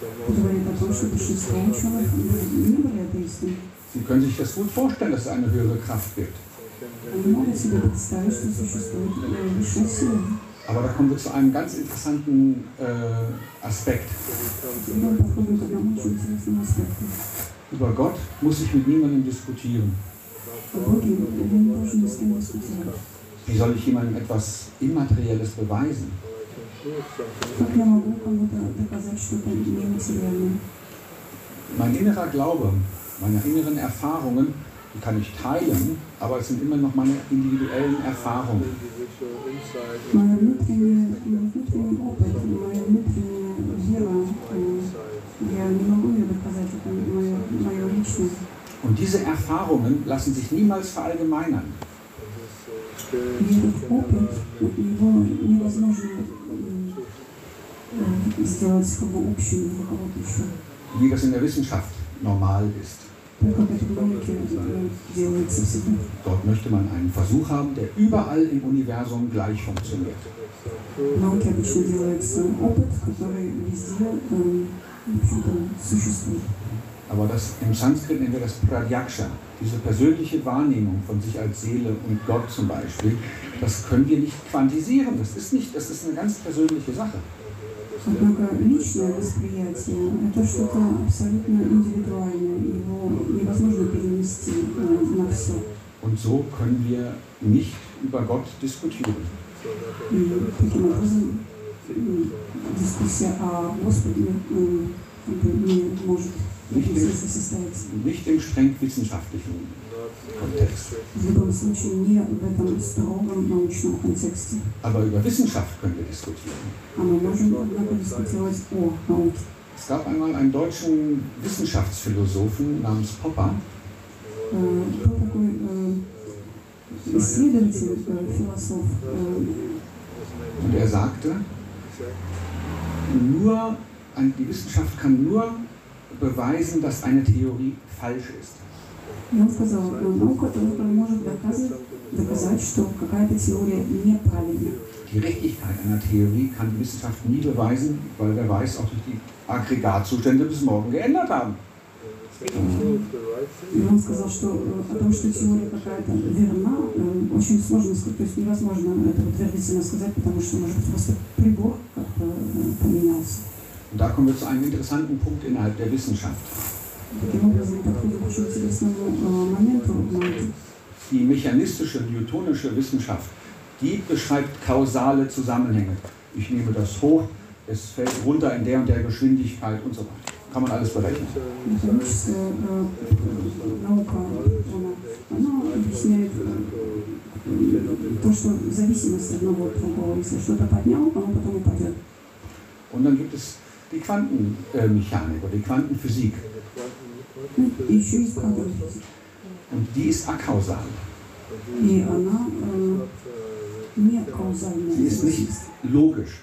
Это говорит о том, что большинство ученых не были атеистами. Sie können sich das gut vorstellen, dass es eine höhere Kraft gibt. Они могут себе представить, что существует э, высшая сила. Aber da kommen wir zu einem ganz interessanten äh, Aspekt. Über Gott muss ich mit niemandem diskutieren. Wie soll ich jemandem etwas Immaterielles beweisen? Mein innerer Glaube, meine inneren Erfahrungen die kann ich teilen, aber es sind immer noch meine individuellen Erfahrungen. Моя внутренняя, мой внутренний опыт, моя внутренняя вера, э, я не могу ее доказать, это мое, мое личное. Und diese Erfahrungen lassen sich niemals verallgemeinern. И этот опыт, его невозможно м, э, сделать как бы общим для кого-то еще. wie das in der Wissenschaft normal ist. Dort möchte man einen Versuch haben, der überall im Universum gleich funktioniert. Aber das, im Sanskrit nennen wir das Pradyaksha, diese persönliche Wahrnehmung von sich als Seele und Gott zum Beispiel, das können wir nicht quantisieren, das ist, nicht, das ist eine ganz persönliche Sache. Однако личное восприятие – это что-то абсолютно индивидуальное, его невозможно перенести э, на все. Und so können wir nicht über Gott diskutieren. И таким образом м, дискуссия о Господе э, как бы не может в этом смысле состояться. Nicht im streng wissenschaftlichen Kontext. В любом случае не в этом строгом научном контексте. Aber über Wissenschaft können wir diskutieren. А мы можем, однако, дискутировать о науке. Es gab einmal einen deutschen Wissenschaftsphilosophen namens Popper, Э, Был такой э, исследователь, э, философ, э, und er sagte, nur, ein- die Wissenschaft kann nur beweisen, dass eine Theorie falsch ist. и он сказал, «Э, наука только может доказать, доказать, что какая-то теория неправильна. Die Richtigkeit einer Theorie kann die Wissenschaft nie beweisen, weil wer weiß, ob sich die Aggregatzustände bis morgen geändert haben. И он сказал, что э, о том, что теория какая-то верна, э, очень сложно сказать, то есть невозможно это утвердительно сказать, потому что, может быть, просто прибор как-то э, поменялся. Und da kommen wir zu einem interessanten Punkt innerhalb der Wissenschaft. Таким образом, мы подходим к очень интересному э, моменту в науке. Die mechanistische, newtonische Wissenschaft, die beschreibt kausale Zusammenhänge. Ich nehme das hoch, es fällt runter in der und der Geschwindigkeit und so weiter. Kann man alles berechnen. Механическая э, э, наука, она, она объясняет э, то, что зависимость одного от другого. Если что-то поднял, оно потом упадет. Und dann gibt es die Quantenmechanik oder die Quantenphysik. Und die ist akausal. Sie ist nicht logisch,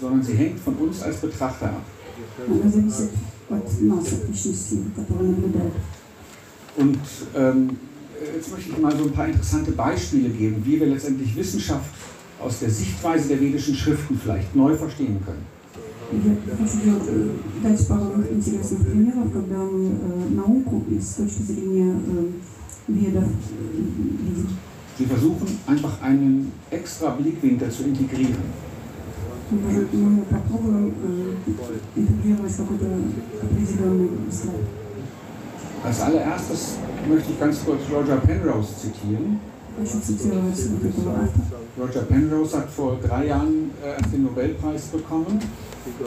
sondern sie hängt von uns als Betrachter ab. Und ähm, jetzt möchte ich mal so ein paar interessante Beispiele geben, wie wir letztendlich Wissenschaft aus der Sichtweise der vedischen Schriften vielleicht neu verstehen können. Я хочу делать, э, дать пару интересных примеров, когда мы э, науку и с точки зрения э, ведов э, видим. Sie versuchen einfach einen extra Blickwinkel zu integrieren. Может, мы попробуем э, интегрировать какой-то определенный слайд. Als allererstes möchte ich ganz kurz Roger Penrose zitieren. Хочу цитировать вот этого автора. Roger Penrose hat vor drei Jahren äh, den Nobelpreis bekommen.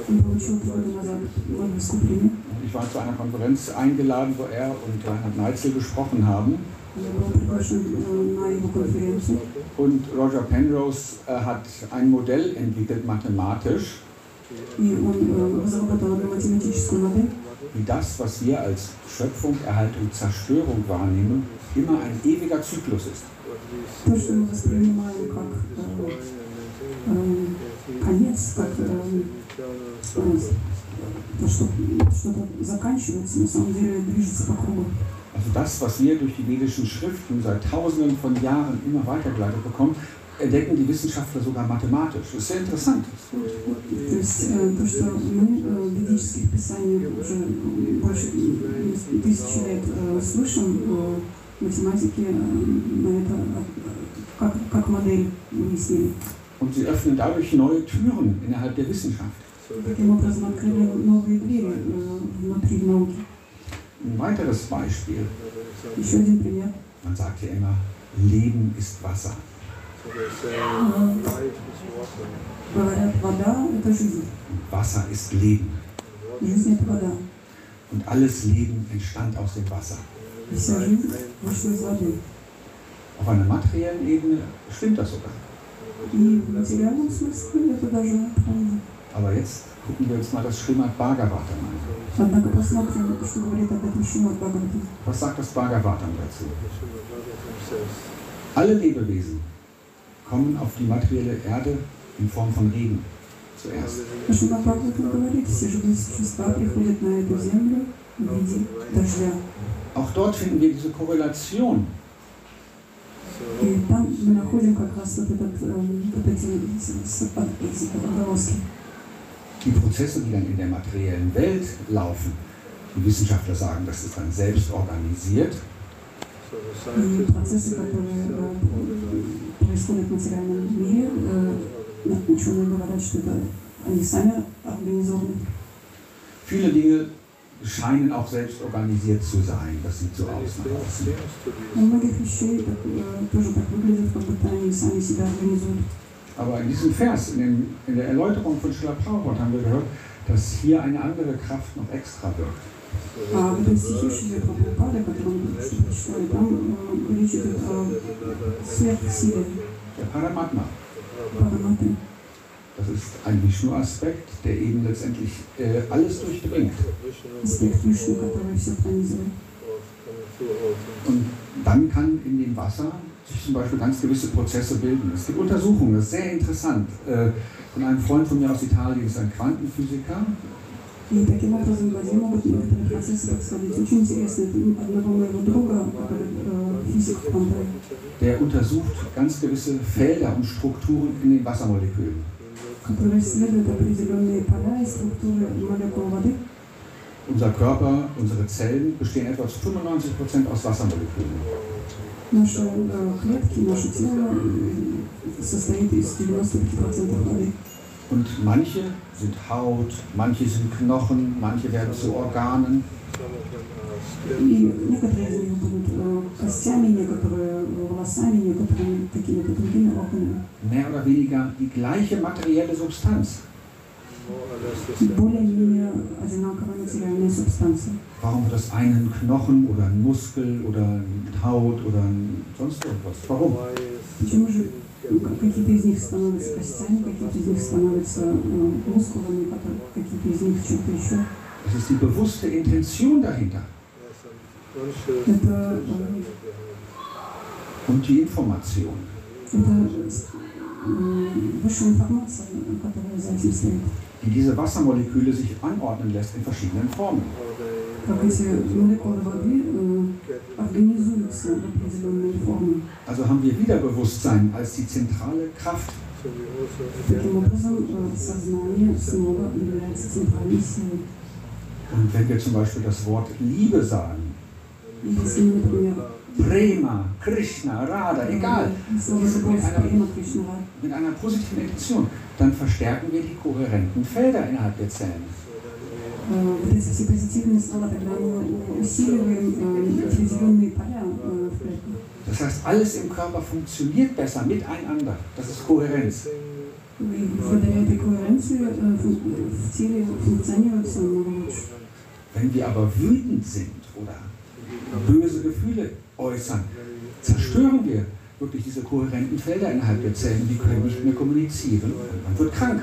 Он получил три года назад Нобелевскую премию. Ich war zu einer Konferenz eingeladen, wo er und Reinhard Neitzel gesprochen haben. Я был приглашен э, на его конференцию. Und Roger Penrose äh, hat ein Modell entwickelt, mathematisch, И он э, разработал одну математическую модель, wie das, was wir als Schöpfung, Erhaltung, Zerstörung wahrnehmen, immer ein ewiger Zyklus ist. то, что мы воспринимаем как э, э, конец, как э, э, то, что что-то заканчивается, на самом деле движется по кругу. Also das, was wir durch die vedischen Schriften seit tausenden von Jahren immer weitergeleitet bekommen, entdecken die Wissenschaftler sogar mathematisch. Das ist sehr interessant. То есть э, то, что мы э, в ведических писаниях уже больше э, тысячи лет э, слышим, э, математики э, на это э, как, как модель выяснили. Und sie öffnen dadurch neue Türen innerhalb der Wissenschaft. Таким образом открыли новые двери э, внутри науки. Ein weiteres Beispiel. Еще один пример. Man sagt ja immer, Leben ist Wasser. Говорят, вода – это жизнь. Wasser ist Leben. Жизнь – это вода. Und alles Leben entstand aus dem Wasser. И вся жизнь вышла из воды. Auf einer materiellen Ebene stimmt das sogar. И в материальном смысле это даже правда. Aber jetzt gucken wir uns mal das Srimad Bhagavatam an. Однако посмотрим, что говорит об этом Шримад Бхагаватам. Was sagt das Bhagavatam dazu? Alle Lebewesen kommen auf die materielle Erde in Form von Regen zuerst. Шримад Бхагаватам говорит, все живые существа приходят на эту землю в виде дождя. Auch dort finden wir diese Korrelation. И там мы находим как раз вот, этот, эм, вот эти с- с- с- отголоски. Die Prozesse, die dann in der materiellen Welt laufen, die Wissenschaftler sagen, das ist dann selbst organisiert. И процессы, которые э, происходят в материальном мире, э, ученые говорят, что это они сами организованы. Viele Dinge scheinen auch selbst organisiert zu sein. Das sieht so aus nach außen. У многих вещей так, э, тоже так выглядит, как будто они сами себя организуют. Aber in diesem Vers, in, dem, in der Erläuterung von Schiller Prabhupada haben wir gehört, dass hier eine andere Kraft noch extra wirkt. А в этом стихе Шри Прабхупада, который мы только что прочитали, там э, речь идет о сверхсиле Der Paramatma, Параматы. das ist ein Vishnu-Aspekt, der eben letztendlich äh, alles durchdringt. аспект Вишну, который все пронизывает. Und dann kann in dem Wasser sich zum Beispiel ganz gewisse Prozesse bilden. Es gibt Untersuchungen, das ist sehr interessant, äh, von einem Freund von mir aus Italien, das ist ein Quantenphysiker, И таким образом в воде могут некоторые процессы происходить. Очень интересно, это одного моего друга, который э, физик квантовый, der untersucht ganz gewisse Felder und Strukturen in den Wassermolekülen. который исследует определенные поля и структуры молекул воды. Unser Körper, unsere Zellen bestehen etwa zu 95% aus Wassermolekülen. Наши э, клетки, наше тело э, состоит из 95% воды. Und manche sind Haut, manche sind Knochen, manche werden zu Organen. И некоторые из них будут э, костями, некоторые волосами, некоторые какими-то другими органами. Mehr oder weniger die gleiche materielle Substanz. Более-менее одинаковая материальная субстанция. Warum wird das einen Knochen oder ein Muskel oder ein Haut oder ein sonst irgendwas? Warum? Почему же ну, как- какие-то из них становятся костями, какие-то из них становятся э, мускулами, которые- какие-то из них чем-то еще? Das ist die bewusste Intention dahinter Это, э, und die Information. это э, высшая информация, которая за этим стоит. die diese Wassermoleküle sich anordnen lässt in verschiedenen Formen. Also haben wir wieder Bewusstsein als die zentrale Kraft. Und wenn wir zum Beispiel das Wort Liebe sagen, Prema, Krishna, Radha, egal, mit einer, mit einer positiven Intention, dann verstärken wir die kohärenten Felder innerhalb der Zellen. Э, Вот эти все позитивные слова, тогда мы усиливаем э, определенные поля э, в клетках. Das heißt, alles im Körper funktioniert besser miteinander. Das ist Kohärenz. И благодаря этой kohärenции э, фун- в теле функционирует все намного лучше. Wenn wir aber wütend sind oder böse Gefühle äußern, zerstören wir wirklich diese kohärenten Felder innerhalb der Zellen. Die können nicht mehr kommunizieren. Man wird krank.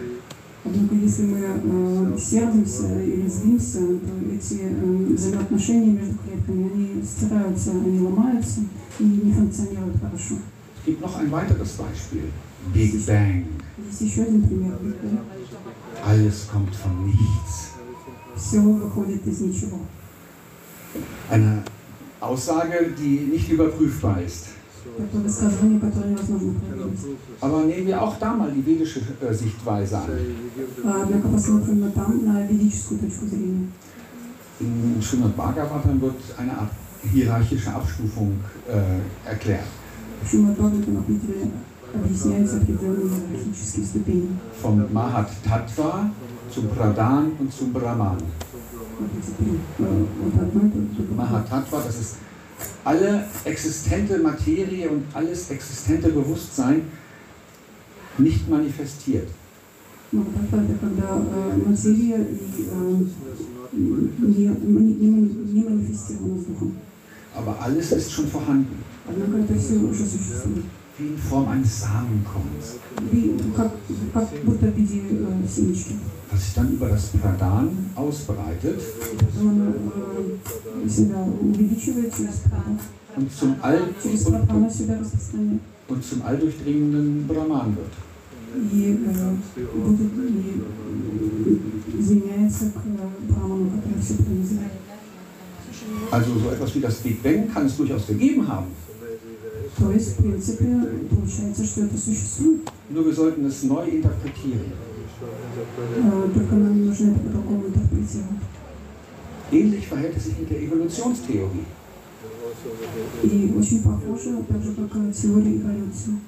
Однако, если мы э, сердимся или злимся, то эти э, взаимоотношения между клетками, они стираются, они ломаются и не функционируют хорошо. Es gibt noch ein weiteres Beispiel. Big Bang. Есть еще один пример. Alles kommt von nichts. Все выходит из ничего. Eine Aussage, die nicht überprüfbar ist. Genau. Aber nehmen wir auch da mal die vedische äh, Sichtweise an. In Srimad Bhagavatam wird eine Art hierarchische Abstufung äh, erklärt. Vom Mahat Tattva zum Pradhan und zum Brahman. Mahat Tattva, das ist alle existente Materie und alles existente Bewusstsein nicht manifestiert. Aber alles ist schon vorhanden wie in Form eines Samen kommt. Das sich dann über das Pradan ausbreitet und zum, All und, und zum alldurchdringenden Brahman wird. Also so etwas wie das Big Bang kann es durchaus gegeben haben. То есть, в принципе, получается, что это существует. Nur wir sollten es neu interpretieren. Э, Только нам нужно это по-другому интерпретировать. Ähnlich verhält es sich mit der Evolutionstheorie. И очень похоже, так же, как и теория эволюции.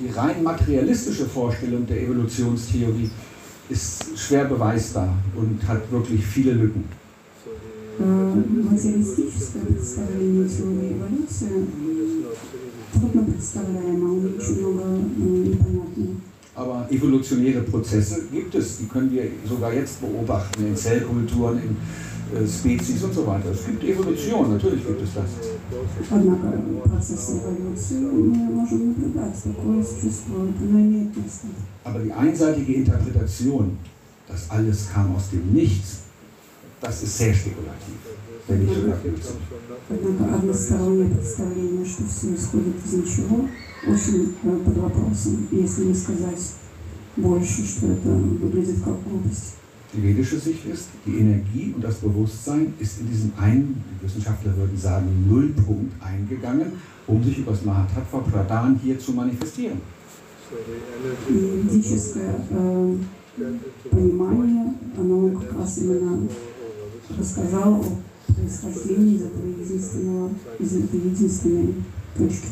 Die rein materialistische Vorstellung der Evolutionstheorie ist schwer beweisbar und hat wirklich viele Lücken. Э, Материалистическое представление теории эволюции трудно представляемо, у них очень много э, непонятного. Aber evolutionäre Prozesse gibt es, die können wir sogar jetzt beobachten in Zellkulturen, in äh, Spezies und so weiter. Es gibt Evolution, natürlich gibt es das. Однако процесс эволюции мы можем наблюдать, такое существует, оно имеет место. Aber die einseitige Interpretation, dass alles kam aus dem Nichts, das ist sehr spekulativ, wenn nicht sogar Blödsinn. Однако одностороннее представление, что все исходит из ничего, очень э, под вопросом, если не сказать больше, что это выглядит как глупость. Die vedische Sicht ist, die Energie und das Bewusstsein ist in diesen einen, die Wissenschaftler würden sagen, Nullpunkt eingegangen, um sich über das Mahatattva Pradhan hier zu manifestieren. И ведическое э, понимание, оно как раз именно рассказало о происхождении из этого единственного, из этой единственной точки.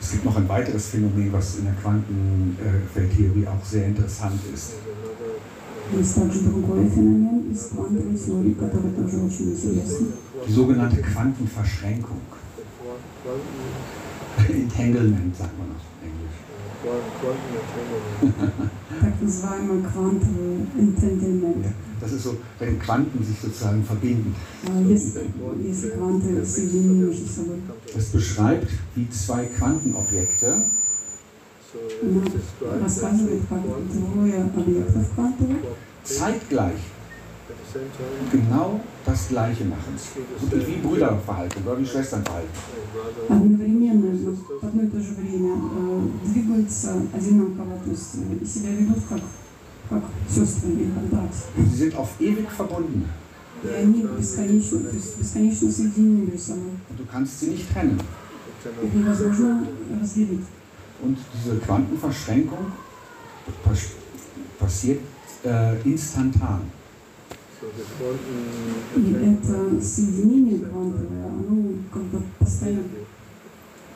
Es gibt noch ein weiteres Phänomen, was in der Quantenfeldtheorie auch sehr interessant ist. Есть также другой феномен из квантовой теории, который тоже очень интересный. Die sogenannte Quantenverschränkung. Entanglement, sagt man auf Englisch. Так называемый квантовый entanglement. Ja, das ist so, wenn Quanten sich sozusagen verbinden. А Если, если кванты соединены между собой, Das beschreibt, wie zwei Quantenobjekte она рассказывает, как двое объектов квантовых zeitgleich genau das Gleiche machen. Wirklich wie Brüderverhalten oder wie Schwesternverhalten. одновременно, но в одно и то же время э, двигаются одинаково, то есть э, себя ведут как, Sie sind auf ewig verbunden. Und du kannst sie nicht trennen. Und diese Quantenverschränkung passiert äh, instantan.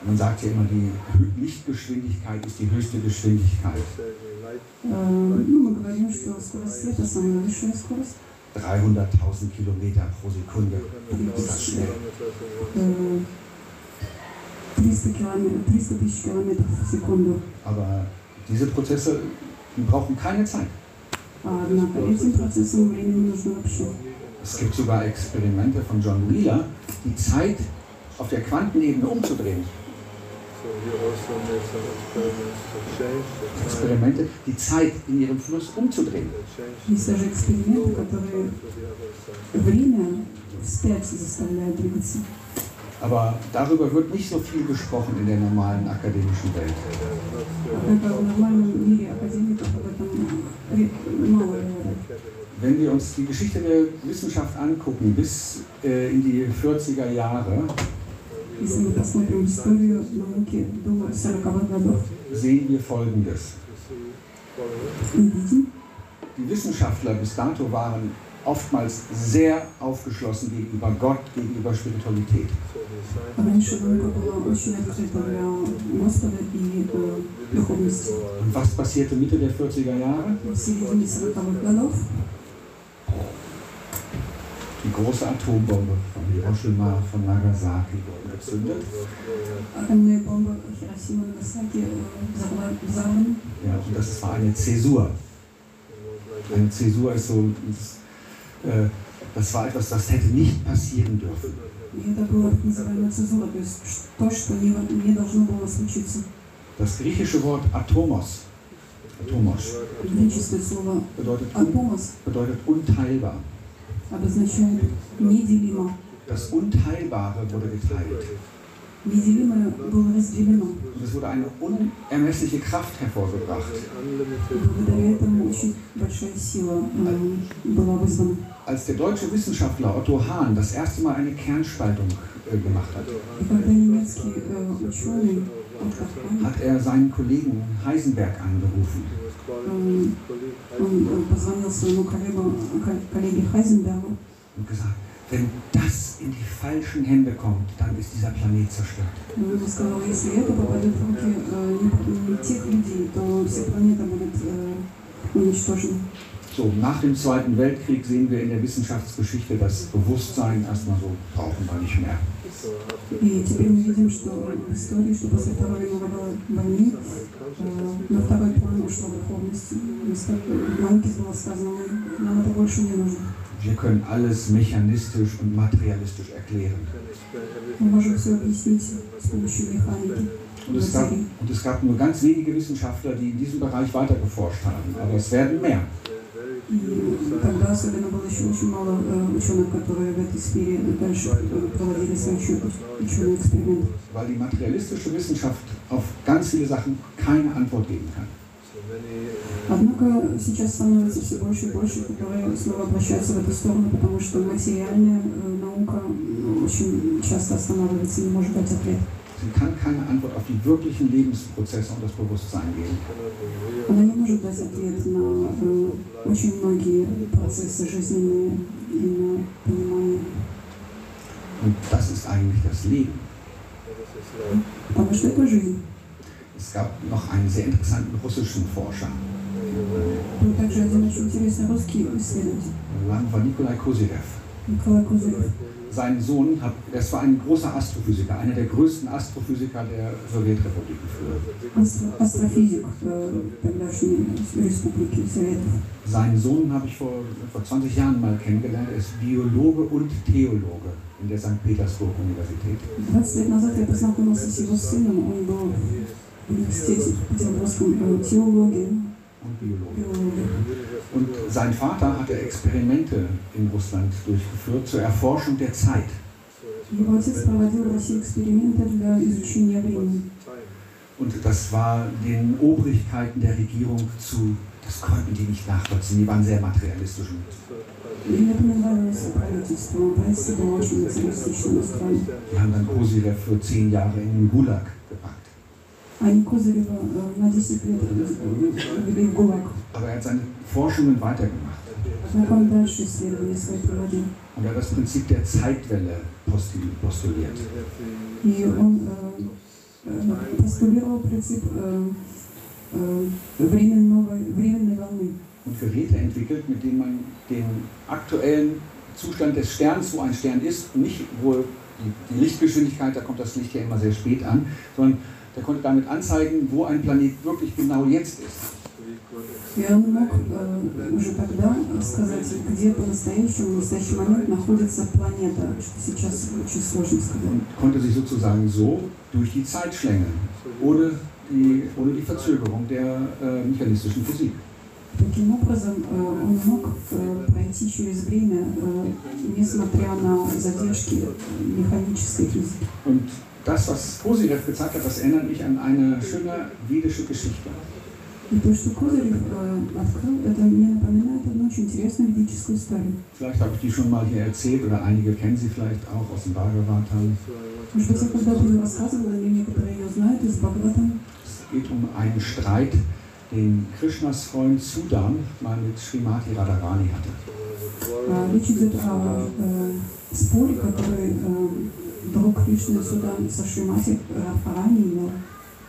Man sagt ja immer, die Lichtgeschwindigkeit ist die höchste Geschwindigkeit. Э, Ну, мы говорим, что скорость света самая высшая скорость. 300.000 Kilometer pro Sekunde. Ist das schnell? Э, 300 километров, 300 тысяч километров в секунду. Aber diese Prozesse, die brauchen keine Zeit. А, Однако этим процессам времени не нужно вообще. Es gibt sogar Experimente von John Wheeler, die Zeit auf der Quantenebene umzudrehen. Experimente, die Zeit in ihrem Fluss umzudrehen. Aber darüber wird nicht so viel gesprochen in der normalen akademischen Welt. Wenn wir uns die Geschichte der Wissenschaft angucken, bis äh, in die 40er Jahre, sehen wir Folgendes. Die Wissenschaftler bis dato waren oftmals sehr aufgeschlossen gegenüber Gott, gegenüber Spiritualität. Und was passierte Mitte der 40er Jahre? die große Atombombe von Hiroshima, von Nagasaki gezündet. Atombombe Ja, und das war eine Zäsur. Eine Zäsur ist so, das, äh, das war etwas, das hätte nicht passieren dürfen. Das griechische Wort Atomos, Atomos bedeutet, bedeutet unteilbar. обозначает «неделимо». Das Unteilbare wurde geteilt. Неделимое было разделено. Und es wurde eine unermessliche Kraft hervorgebracht. Благодаря этому очень большая сила э, была вызвана. Als der deutsche Wissenschaftler Otto Hahn das erste Mal eine Kernspaltung äh, gemacht hat, И когда немецкий э, ученый Отто Хань, hat er seinen Kollegen Heisenberg angerufen. und gesagt, wenn das in die falschen Hände kommt, dann ist dieser Planet zerstört. So, nach dem Zweiten Weltkrieg sehen wir in der Wissenschaftsgeschichte, das Bewusstsein erstmal so brauchen wir nicht mehr. И теперь мы видим, что в истории, что после Второй мировой войны э, на второй план ушла духовность. И ста- В науке было сказано, нам это больше не нужно. Wir können alles mechanistisch und materialistisch erklären. Мы можем все объяснить с помощью механики. Und es, gab, und es gab nur ganz wenige Wissenschaftler, die in diesem Bereich weiter geforscht haben. Aber es werden mehr. И тогда особенно было еще очень мало э, ученых, которые в этой сфере дальше э, проводили свои ученые эксперименты. Weil die materialistische Wissenschaft auf ganz viele Sachen keine Antwort geben kann. Однако сейчас становится все больше и больше, которые снова обращаются в эту сторону, потому что материальная э, наука ну, очень часто останавливается и не может дать ответ. Sie kann keine Antwort auf die wirklichen Lebensprozesse und das Bewusstsein geben. Она не может дать ответ на э, очень многие процессы жизненные и на понимание. Und das ist eigentlich das Leben. Потому что это жизнь. Es gab noch einen sehr interessanten russischen Forscher, Был также один очень интересный русский исследователь, Lang war Nikolai Kozyrev. Николай Кузырев. Sein Sohn, hat, das war ein großer Astrophysiker, einer der größten Astrophysiker der Sowjetrepubliken früher. Астро- астрофизик э, тогдашней республики Советов. Seinen Sohn habe ich vor, vor 20 Jahren mal kennengelernt. Er ist Biologe und Theologe in der St. Petersburg Universität. 20 лет назад я познакомился с его сыном, он был в университете в Петербургском э, теологии, Und Biologe. Und sein Vater hatte Experimente in Russland durchgeführt zur Erforschung der Zeit. Und das war den Obrigkeiten der Regierung zu, das konnten die nicht nachvollziehen, die waren sehr materialistisch. Die haben dann Kosirev für zehn Jahre in den Gulag gepackt. Aber er hat seine Forschungen weitergemacht. Однако он дальше исследования свои проводил. Und er hat das Prinzip der Zeitwelle postil- postuliert. И он э, э, постулировал принцип э, э, время новой, временной волны. und Geräte entwickelt, mit denen man den aktuellen Zustand des Sterns, wo ein Stern ist, nicht wo die, die Lichtgeschwindigkeit, da kommt das Licht ja immer sehr spät an, sondern der konnte damit anzeigen, wo ein Planet wirklich genau jetzt ist. И он мог э, уже тогда сказать, где по-настоящему, в настоящий момент находится планета, что сейчас очень сложно сказать. Und konnte sich sozusagen so durch die Zeit schlängeln, ohne die, ohne die Verzögerung der äh, mechanistischen Physik. Таким образом, э, он мог э, пройти через время, э, несмотря на задержки механической физики. Und das, was Posirev gezeigt hat, das erinnert mich an eine schöne vedische Geschichte. И то, что Козырев э, открыл, это мне напоминает одну очень интересную ведическую историю. Vielleicht habe ich die schon mal hier erzählt oder einige kennen sie vielleicht auch aus dem Bhagavatam. Может быть, я когда-то ее рассказывала, или некоторые ее знают из Бхагаватам. Es geht um einen Streit, den Krishnas Freund Sudan mal mit Srimati Radharani hatte. А, Речь идет о э, споре, который э, друг Кришны Судан со Шримати Радхарани имел.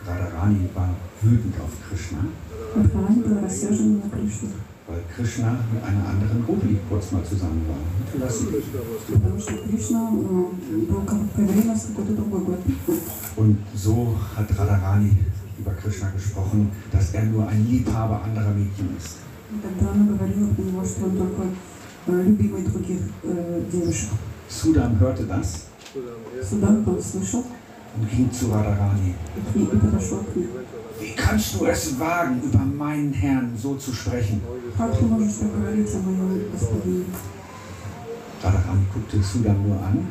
Radharani war wütend auf Krishna, Weil Krishna mit einer anderen Rubli kurz mal zusammen war. Und so hat Radharani über Krishna gesprochen, dass er nur ein Liebhaber anderer Mädchen ist. Sudam hörte das und ging zu Radharani. Wie kannst du es wagen, über meinen Herrn so zu sprechen? Radharani guckte Sudam nur an.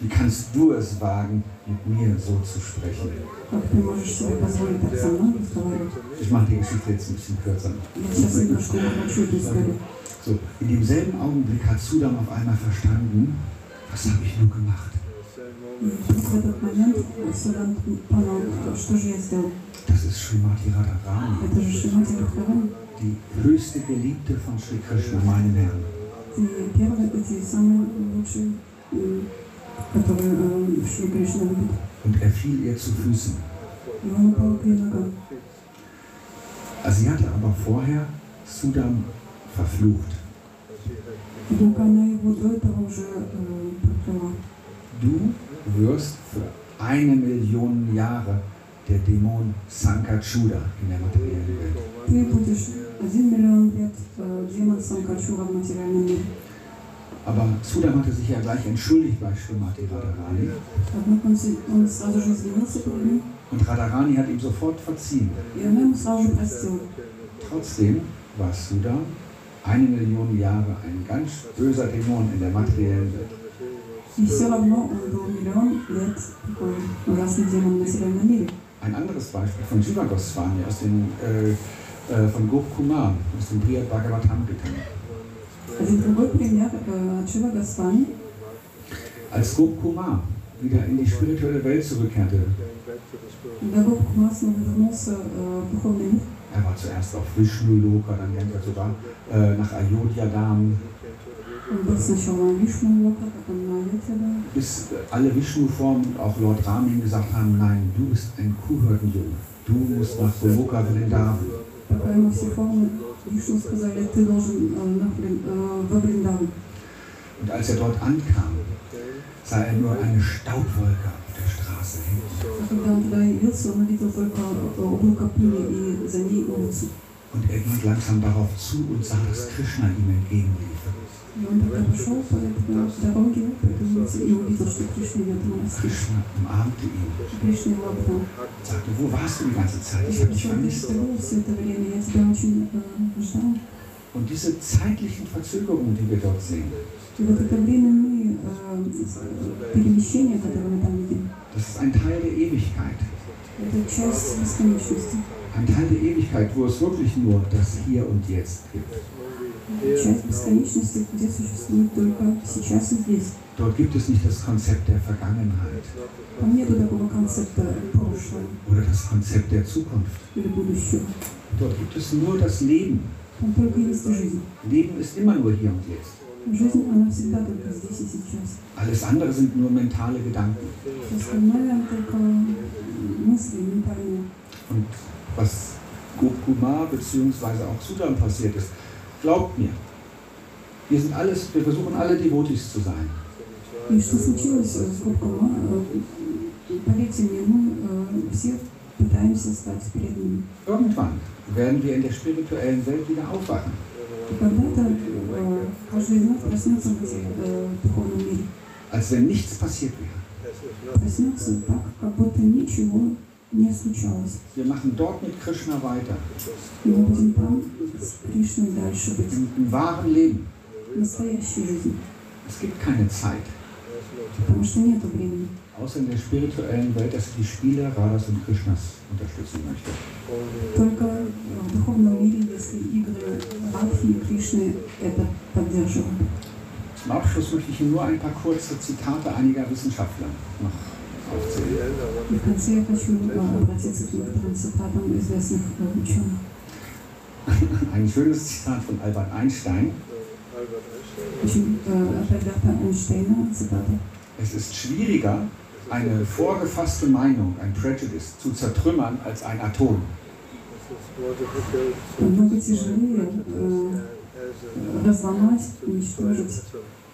Wie kannst du es wagen, mit mir so zu sprechen? Ich mache die Geschichte jetzt ein bisschen kürzer. So, in demselben Augenblick hat Sudam auf einmal verstanden, was habe ich nur gemacht? И в этот момент Судан понял, что же я сделал. Das ist Srimati Radharani, Это же Шримати Радхарани, die höchste Geliebte von Sri Krishna, meinem Herrn. и первые, эти самые лучшие, м, которые э, Шри Кришна любит. Und er fiel ihr zu Füßen. И он упал к ее ногам. Also sie hatte aber vorher Sudan verflucht. Однако она его до этого уже э, прокляла. Du wirst für eine Million Jahre der Dämon Sankachuda in der materiellen Welt. Ты будешь один миллион лет э, демон Санкачура в материальном мире. Aber Sudan hatte sich ja gleich entschuldigt bei Srimati Radharani. Однако он, се- он сразу же извинился перед ним, Und Radharani hat ihm sofort verziehen. и она ему сразу же простила. Trotzdem war Sudan eine Million Jahre ein ganz böser Dämon in der materiellen Welt. Ein anderes Beispiel von Jiva Goswami aus dem, äh, äh, von Gop Kumar, aus dem Brihad Bhagavatam Gita. Als Gop Kumar wieder in die spirituelle Welt zurückkehrte, er war zuerst auf Vishnu Loka, dann ging er sogar äh, nach Ayodhya Dham. Bis äh, alle Vishnu-Formen und auch Lord Ramin gesagt haben, nein, du bist ein Kuhhirtensohn. Du musst nach Goloka Vrindavan. Und als er dort ankam, sah er nur eine Staubwolke auf der Straße hängen. Und er ging langsam darauf zu und sah, dass Krishna ihm entgegenlief. И он тогда пошел по этой дороге, по этой улице, и увидел, что Кришна идет на нас. Krishna umarmte ihn Кришна его обнял. und sagte, wo warst du die ganze Zeit? Ich И habe dich спросил, где vermisst. ты был все это время, я тебя очень э, ждал. Und diese zeitlichen Verzögerungen, die wir dort sehen, И вот это временные э, с- перемещения, которые мы там видим, das ist ein Teil der Ewigkeit. это часть бесконечности. Ein Teil der Ewigkeit, wo es wirklich nur das Hier und Jetzt gibt. Часть бесконечности, где существует только сейчас и здесь. Dort gibt es nicht das Konzept der Vergangenheit Там нету такого концепта прошлого oder das Konzept der Zukunft. или будущего. Dort gibt es nur das Leben. Там только есть жизнь. Leben ist immer nur hier und jetzt. Жизнь, она всегда только здесь и сейчас. Alles andere sind nur mentale Gedanken. Все остальное только мысли ментальные. Und was Gokuma bzw. auch Sudan passiert ist, glaubt mir, wir sind alles, wir versuchen alle Devotis zu sein. И что случилось с Губкома, э, поверьте мне, мы э, все пытаемся стать преданными. Irgendwann werden wir in der spirituellen Welt wieder aufwachen. И когда-то э, каждый из нас проснется в этом э, духовном мире. Als wenn nichts passiert wäre. Проснется так, как будто ничего не случалось. Wir machen dort mit Krishna weiter. И мы будем там с Кришной дальше быть. Im, im wahren Leben. Настоящей жизни. Es gibt keine Zeit. Потому что нет времени. Außer in der spirituellen Welt, dass die Spiele Radhas und Krishnas unterstützen möchte. Только в духовном мире, если игры Радхи и Кришны это поддерживают. Zum Abschluss möchte ich Ihnen nur ein paar kurze Zitate einiger Wissenschaftler noch aufzählen. И в конце я хочу э, обратиться к некоторым цитатам известных э, ученых. Ein schönes Zitat von Albert Einstein. Очень э, от Альберта Эйнштейна цитата. Es ist schwieriger, eine vorgefasste Meinung, ein Prejudice, zu zertrümmern als ein Atom. Намного тяжелее э, разломать, уничтожить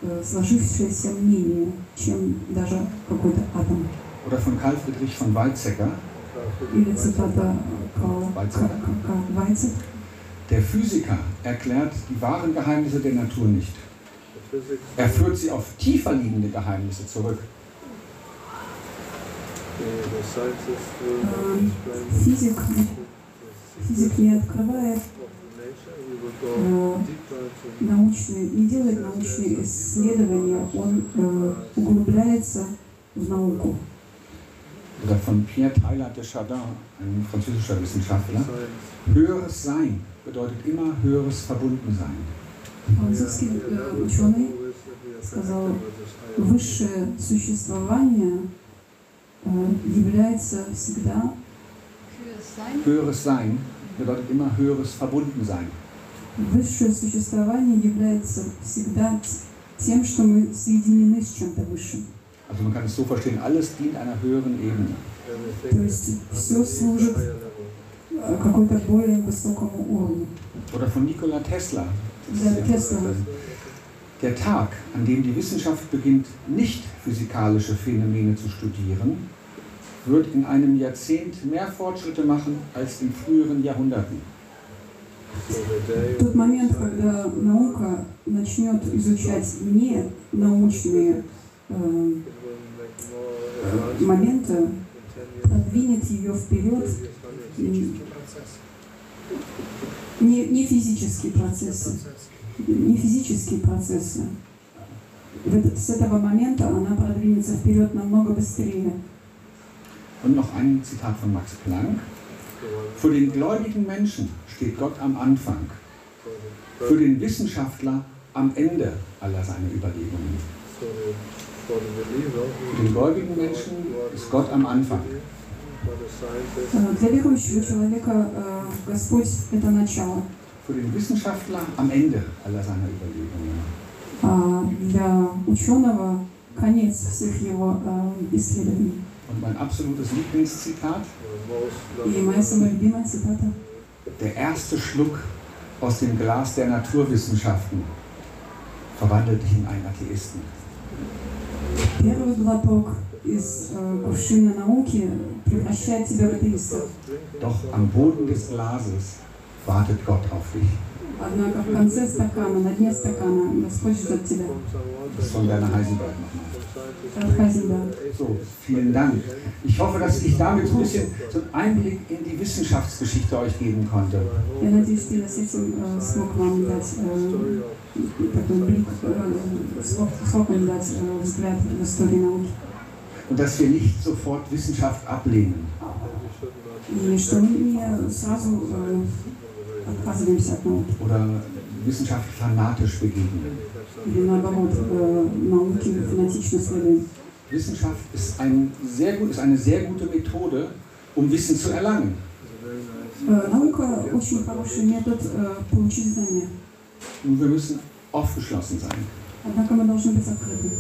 э, сложившееся мнение, чем даже какой-то атом. Oder von Karl Friedrich von Weizsäcker. Или цитата Карла Weizsäcker. Вайцек. Der Physiker erklärt die wahren Geheimnisse der Natur nicht. Er führt sie auf tiefer liegende Geheimnisse zurück. Физик, физик не открывает э, научные, не делает научные исследования, он э, углубляется в науку. Oder von Pierre Teilhard de Chardin, ein französischer Wissenschaftler. Höheres Sein bedeutet immer höheres Verbundensein. Французский э, ученый сказал, высшее существование э, является всегда Höheres Sein bedeutet immer höheres Verbundensein. Высшее существование является всегда тем, что мы соединены с чем-то высшим. Also man kann es so verstehen, alles dient einer höheren Ebene. То есть все служит э, какой-то более высокому уровню. Oder von Nikola Tesla. Да, Тесла. Der Tag, an dem die Wissenschaft beginnt, nicht physikalische Phänomene zu studieren, wird in einem Jahrzehnt mehr Fortschritte machen als in früheren Jahrhunderten. Тот момент, когда наука начнет изучать не научные э, моменты, продвинет ее вперед м, не, не физические процессы, не физические процессы. В этот- с этого момента она продвинется вперед намного быстрее. Und noch ein Zitat von Max Planck. Für den gläubigen Menschen steht Gott am Anfang, für den Wissenschaftler am Ende aller seiner Überlegungen. Für den gläubigen Menschen ist Gott am Anfang. Э, Для верующего человека э, Господь – это начало, Für den Wissenschaftler am Ende aller seiner Überlegungen. а для ученого – конец всех его э, исследований. Und mein absolutes Lieblingszitat, И моя самая любимая цитата der erste Schluck aus dem Glas der Naturwissenschaften verwandelt dich in einen Atheisten. Первый глоток из э, кувшина науки превращает тебя в атеиста. Doch am Boden des Glases wartet Gott auf dich. Однако в конце стакана, на дне стакана, Господь ждет тебя. Das ist von Werner Heisenberg nochmal. От Хайзенберга. So, vielen Dank. Ich hoffe, dass ich damit so ein bisschen so einen Einblick in die Wissenschaftsgeschichte euch geben konnte. Я надеюсь, что я с этим э, смог вам дать э, такой блик, э, смог, смог вам дать э, взгляд в историю науки. Und dass wir nicht sofort Wissenschaft ablehnen. И что мы не сразу э, отказываемся от науки. oder Wissenschaft fanatisch begegnen. Или наоборот, э, науки фанатично следуем. Wissenschaft ist, ein sehr gut, ist eine sehr gute Methode, um Wissen zu erlangen. Э, Наука очень хороший метод э, получить знания. Nur wir müssen aufgeschlossen sein. Однако мы должны быть открыты.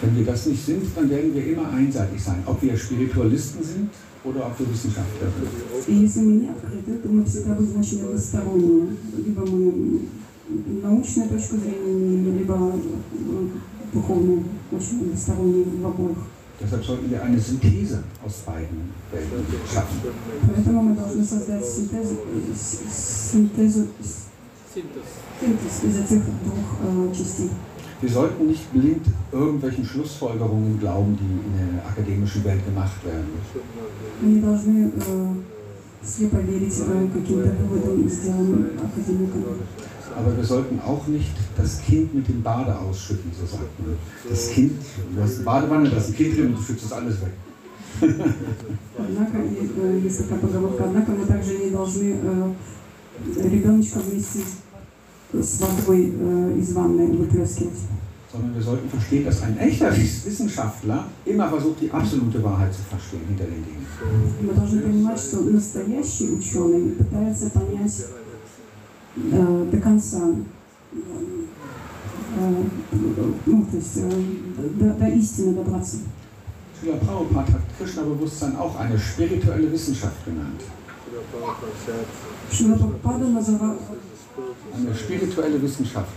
Wenn wir das nicht sind, dann werden wir immer einseitig sein. Ob wir Spiritualisten sind oder ob wir Wissenschaftler sind. И если мы не открыты, то мы всегда будем очень односторонние. Либо мы научную точку зрения имеем, либо э, духовную, очень односторонние в обоих. Deshalb sollten wir eine Synthese aus beiden Welten schaffen. Поэтому мы должны создать синтез, э, с- синтезу, с- Синтез. синтез из этих двух э, частей. Wir sollten nicht blind irgendwelchen Schlussfolgerungen glauben, die in der akademischen Welt gemacht werden. Мы не должны э, слепо верить э, каким-то выводам, сделанным академиками. Aber wir sollten auch nicht das Kind mit dem Bade ausschütten, so sagt man. Das Kind, du hast eine Badewanne, da ist ein Kind drin und du schützt das alles weg. Однако, и, э, есть такая поговорка, однако мы также не должны э, ребеночка вместе с водой э, из ванны выплескивать. Sondern wir sollten verstehen, dass ein echter Wissenschaftler immer versucht, die absolute Wahrheit zu verstehen hinter den Dingen. Мы должны понимать, что настоящий ученый пытается понять э, до конца, э, ну, то есть э, до, до истины добраться. Srila Prabhupada hat Krishna-Bewusstsein auch eine spirituelle Wissenschaft genannt. Шила Прабхупада называл, Eine spirituelle Wissenschaft.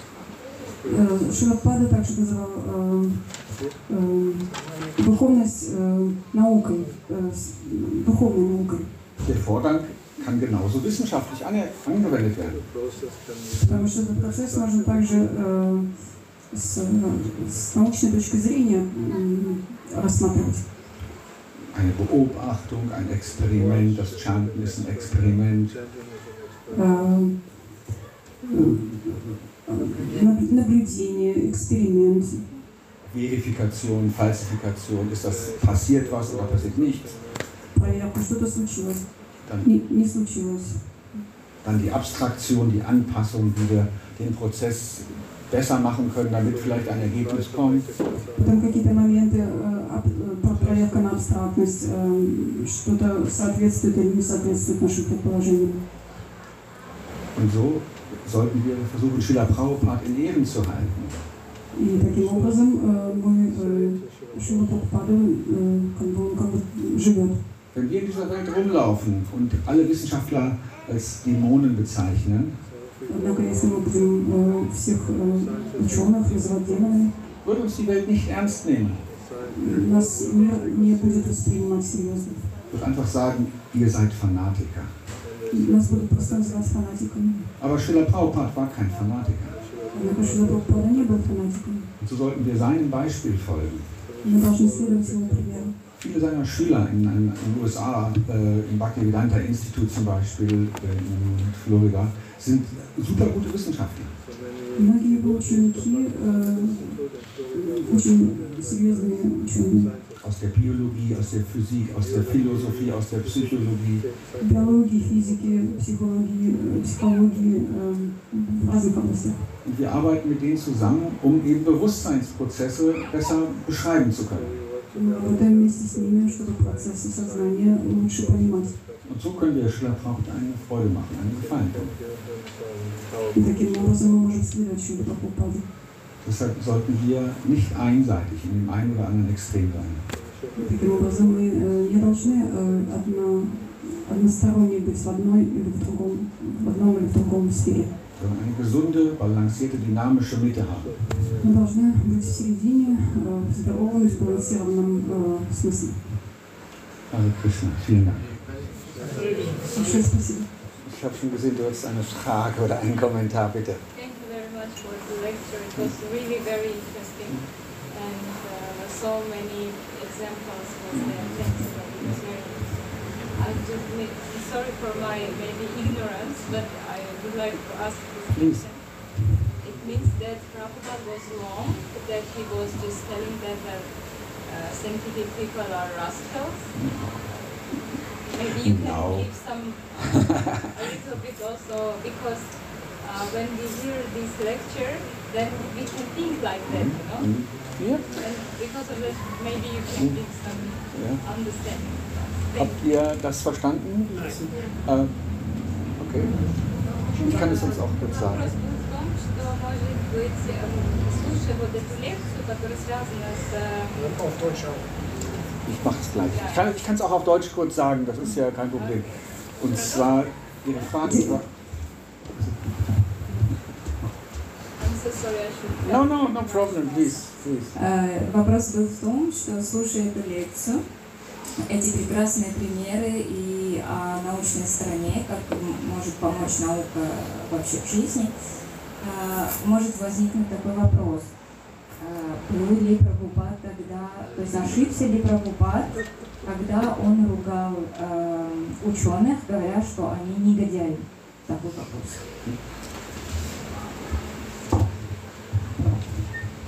э, Шила Прабхупада также называл э, э, духовность э, наукой, э, с- духовной наукой. Der Vorgang kann genauso wissenschaftlich ange- angewendet werden. Потому что этот процесс можно также э, с, с научной точки зрения м, рассматривать. Eine Beobachtung, ein Experiment, das Chanten ist ein Experiment. Э, э, наб- наблюдение, эксперимент, Verifikation, Falsifikation, ist das passiert was oder passiert nichts? проверка, что-то случилось, Dann, не, не случилось. dann die Abstraktion, die Anpassung, wie wir den Prozess besser machen können, damit vielleicht ein Ergebnis kommt. Потом какие-то моменты, э, об- э, про- проверка на абстрактность, э, что-то соответствует или не соответствует нашим предположениям. Und so sollten wir versuchen, Schiller Prabhupada in Ehren zu halten. И таким образом э, мы э, Шила Прабхупада, э, как бы, он как бы живет. Wenn wir in dieser Welt rumlaufen und alle Wissenschaftler als Dämonen bezeichnen, würde uns die Welt nicht ernst nehmen. Wird einfach sagen, ihr seid Fanatiker. Aber Schiller Prabhupada war kein Fanatiker. Und so sollten wir seinem Beispiel folgen viele seiner Schüler in den USA, äh, im Buckley Vedanta Institut zum Beispiel, äh, in Florida, sind super gute Wissenschaftler. Aus der Biologie, aus der Physik, aus der Philosophie, aus der Psychologie. Biologie, Physik, Psychologie, Psychologie, also Und wir arbeiten mit denen zusammen, um eben Bewusstseinsprozesse besser beschreiben zu können. Мы работаем вместе с ними, чтобы процессы сознания лучше понимать. Und so können wir Schiller Prabhupada eine Freude machen, einen Gefallen tun. И таким образом мы можем следовать Шиле Прабхупаде. Deshalb sollten wir nicht einseitig in dem einen oder anderen Extrem sein. Таким образом, мы э, не должны э, одно, односторонне быть в одной или в другом, в одном или в другом сфере. sondern eine gesunde, balancierte, dynamische Mitte haben. Also Krishna, vielen Dank. Ich habe schon gesehen, du hast eine Frage oder einen Kommentar, bitte. Thank you very much for the lecture. It was really very uh, so many examples was there. Thanks a lot. It was very interesting. I just sorry for my maybe ignorance, but I would like to ask this Please. question. It means that Prabhupada was wrong, that he was just telling that the uh, scientific people are rascals. Maybe you can No. give some a little bit also because uh, when we hear this lecture, then we can think like that, you know. Mhm. Ja? And because of that, maybe you can give some Ja. understanding. Habt ihr das verstanden? Äh, okay. Ich kann das jetzt auch kurz sagen. Вопрос был в том, что, может быть, эм, больше вот эту лекцию, которая связана с э, Auf Deutsch auch. Ich mache es gleich. Ich kann ich kann es auch auf Deutsch kurz sagen, das ist ja kein Problem. Und zwar, Ihre Frage war. I'm so sorry, I should. No, no, no problem, please, please. Э, Вопрос был в том, что слушая эту лекцию, эти прекрасные примеры и о научной стороне, как может помочь наука вообще в жизни, э, может возникнуть такой вопрос. Был ли Прабхупад тогда, то есть ошибся ли Прабхупад, когда он ругал э, ученых, говоря, что они негодяи? Такой вопрос.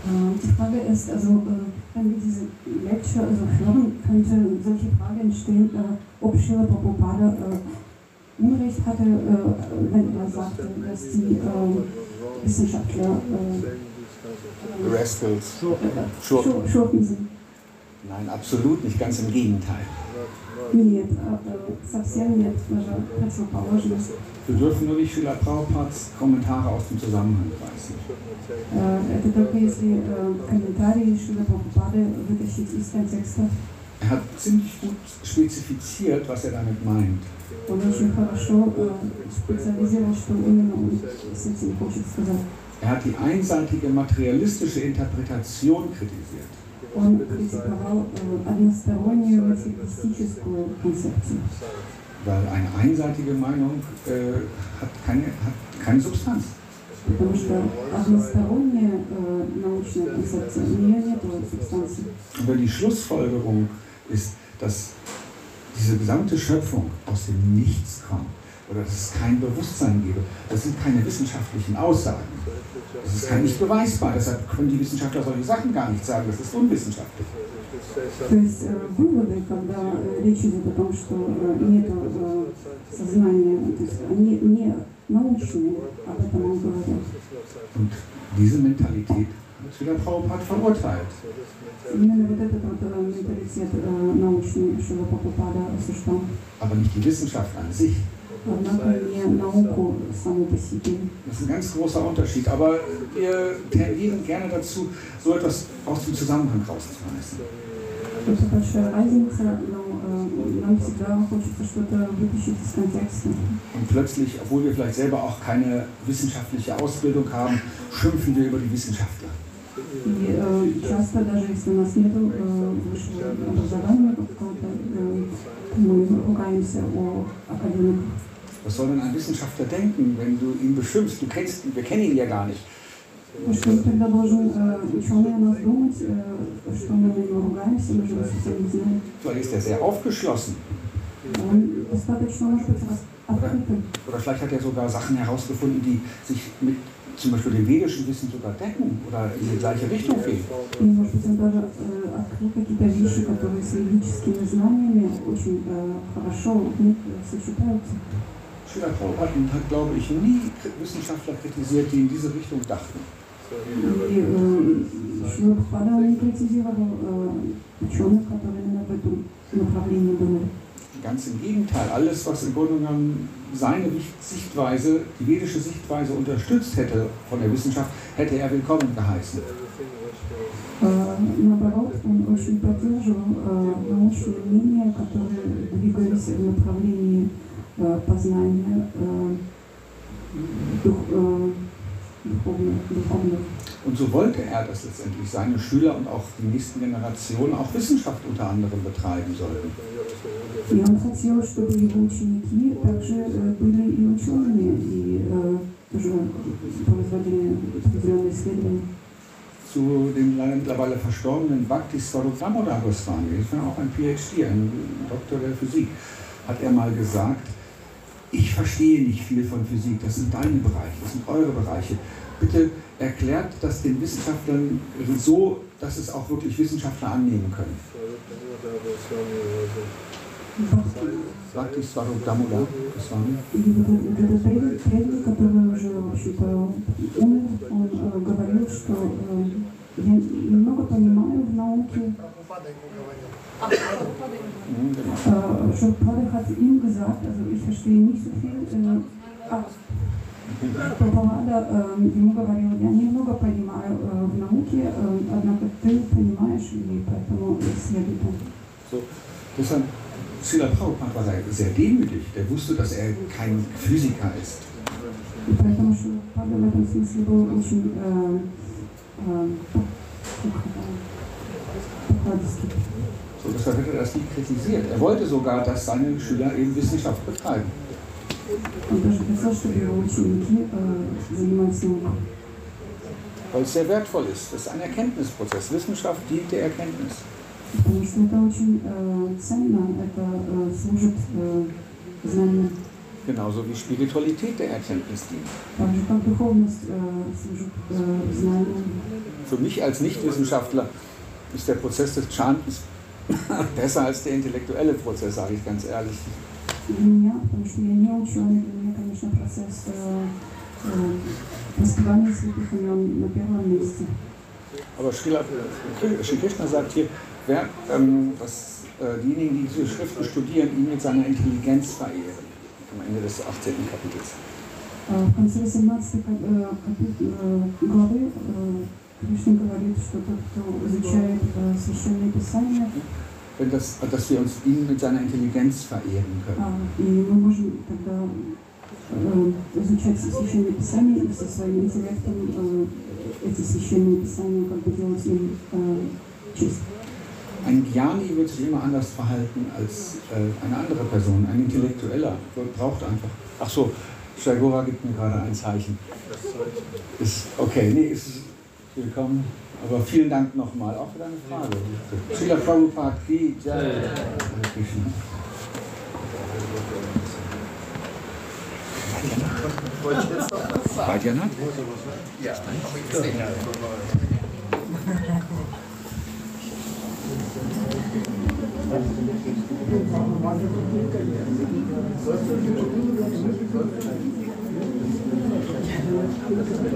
Die Frage ist, also äh, wenn wir diese Lecture also hören, könnte solche Frage entstehen, äh, ob Srila Prabhupada äh, Unrecht hatte, äh, wenn er sagte, dass die äh, Wissenschaftler äh, Rascals. äh, Schurken. Schur- Schurken sind. Nein, absolut nicht, ganz im Gegenteil. Нет, э, э, совсем нет, даже противоположность. Wir dürfen nur nicht Schüler Prabhupads Kommentare aus dem Zusammenhang reißen. Э, Это только если э, комментарии Шрила Прабхупады вытащить из контекста. Er hat ziemlich gut spezifiziert, was er damit meint. Он очень хорошо э, специализировал, что именно он с этим хочет сказать. Er hat die einseitige materialistische Interpretation kritisiert. Он критиковал э, одностороннюю материалистическую концепцию, Weil eine einseitige Meinung äh, hat, keine, hat keine Substanz. потому что односторонняя э, научная концепция, у нее нет субстанции. Und wenn die Schlussfolgerung ist, dass diese gesamte Schöpfung aus dem Nichts kommt oder dass es kein Bewusstsein gebe, das sind keine wissenschaftlichen Aussagen. Das ist kein nicht beweisbar. Deshalb können die Wissenschaftler solche Sachen gar nicht sagen. Das ist unwissenschaftlich. То есть э, выводы, когда э, речь идет о том, что э, нет э, сознания, то есть они не und diese Mentalität hat Srila Prabhupada verurteilt. Aber nicht die Wissenschaft an sich. Das ist ein ganz großer Unterschied, aber äh, wir tendieren gerne dazu, so etwas aus dem Zusammenhang rauszureißen Это большая разница, но э, нам всегда хочется что-то вытащить из контекста. Und plötzlich, obwohl wir vielleicht selber auch keine wissenschaftliche Ausbildung haben, schimpfen wir über die Wissenschaftler. И э, часто, даже если у нас нет э, высшего образования какого-то, э, мы ругаемся о академиках. Was soll denn ein Wissenschaftler denken, wenn du ihn beschimpfst? Du kennst ihn, wir kennen ihn ja gar nicht. И Что тогда должен э, ученый о нас думать, э, что мы на него ругаемся, мы же его совсем не знаем. Vielleicht ist er sehr aufgeschlossen. Он достаточно, может быть, рас- открытым. Oder vielleicht hat er sogar Sachen herausgefunden, die sich mit zum Beispiel dem vedischen Wissen sogar decken oder in die gleiche Richtung gehen. И, может быть, он даже э, открыл какие-то вещи, которые с юридическими знаниями очень э, хорошо в них э, сочетаются. Schüler Prabhupada hat, glaube ich, nie Wissenschaftler kritisiert, die in diese Richtung dachten. И э, Шрила Прабхупада он не критизировал э, ученых, которые именно в этом направлении думали. Ganz im Gegenteil, alles, was im Grunde genommen seine Sichtweise, die vedische Sichtweise unterstützt hätte von der Wissenschaft, hätte er willkommen geheißen. Э, Наоборот, он очень поддерживал э, научные мнения, которые двигались в направлении э, познания э, дух, э, духовных, духовных. Und so wollte er, dass letztendlich seine Schüler und auch die nächsten Generationen auch Wissenschaft unter anderem betreiben sollten. И он хотел, чтобы его ученики также э, были и учеными, и э, тоже производили определенные исследования. Zu dem leider mittlerweile verstorbenen Bhakti Swarup-Damodar Goswami, das war auch ein PhD, ein Doktor der Physik, hat er mal gesagt, ich verstehe nicht viel von Physik, das sind deine Bereiche, das sind eure Bereiche. Bitte erklärt das den Wissenschaftlern so, dass es auch wirklich Wissenschaftler annehmen können. Bhakti Swarup-Damodar Goswami. И вот этот преданный, преданный, который уже, в общем-то, умер, он э, говорил, что э, я немного понимаю в науке. Mhm, genau. Äh, Schulpade hat ihm gesagt, also ich verstehe nicht so viel. Äh, ah, Прабхупада э, ему говорил, я немного понимаю э, в науке, э, однако ты понимаешь, и поэтому следуй там. So, deshalb, Srila Prabhupada war sehr- sehr demütig. Der wusste, dass er kein Physiker ist. И поэтому Шилапада в этом смысле был очень э, э, как это, покладистый. So, deshalb hat er das nie kritisiert. Er wollte sogar, dass seine Schüler eben Wissenschaft betreiben. Он даже хотел, чтобы его ученики э, занимались наукой. Weil es sehr wertvoll ist. Das ist ein Erkenntnisprozess. Wissenschaft dient der Erkenntnis. Потому что это очень э, ценно, это э, служит э, знанию. Genauso wie Spiritualität der Erkenntnis dient. Так же, как духовность э, служит э, знанию. Für mich als Nichtwissenschaftler ist der Prozess des Chantens besser als der intellektuelle Prozess, sage ich ganz ehrlich. Для меня, потому что я не ученый, для меня, конечно, процесс э, э, воспевания святых имен на первом месте. Aber Srila, Sri Krishna sagt hier, wer, ähm, dass äh, diejenigen, die diese Schriften studieren, ihn mit seiner Intelligenz verehren. Am Ende des 18. Kapitels. А В конце 18 кап- э, капит- э, главы э, Кришна говорит, что тот, кто изучает э, священные писания, Wenn das, dass wir uns ihn mit seiner Intelligenz verehren können. а, и мы можем тогда э, изучать священные писания и со своим интеллектом э, эти священные писания как бы делать им э, честь. Ein Jnani wird sich immer anders verhalten als äh, eine andere Person. Ein Intellektueller braucht einfach. Ach so, Shagora gibt mir gerade ein Zeichen. Ist okay, nee, ist willkommen. Aber vielen Dank nochmal, auch für deine Frage. Srila Prabhupada Ki Jai. Hare Krishna. Vaidyanatha?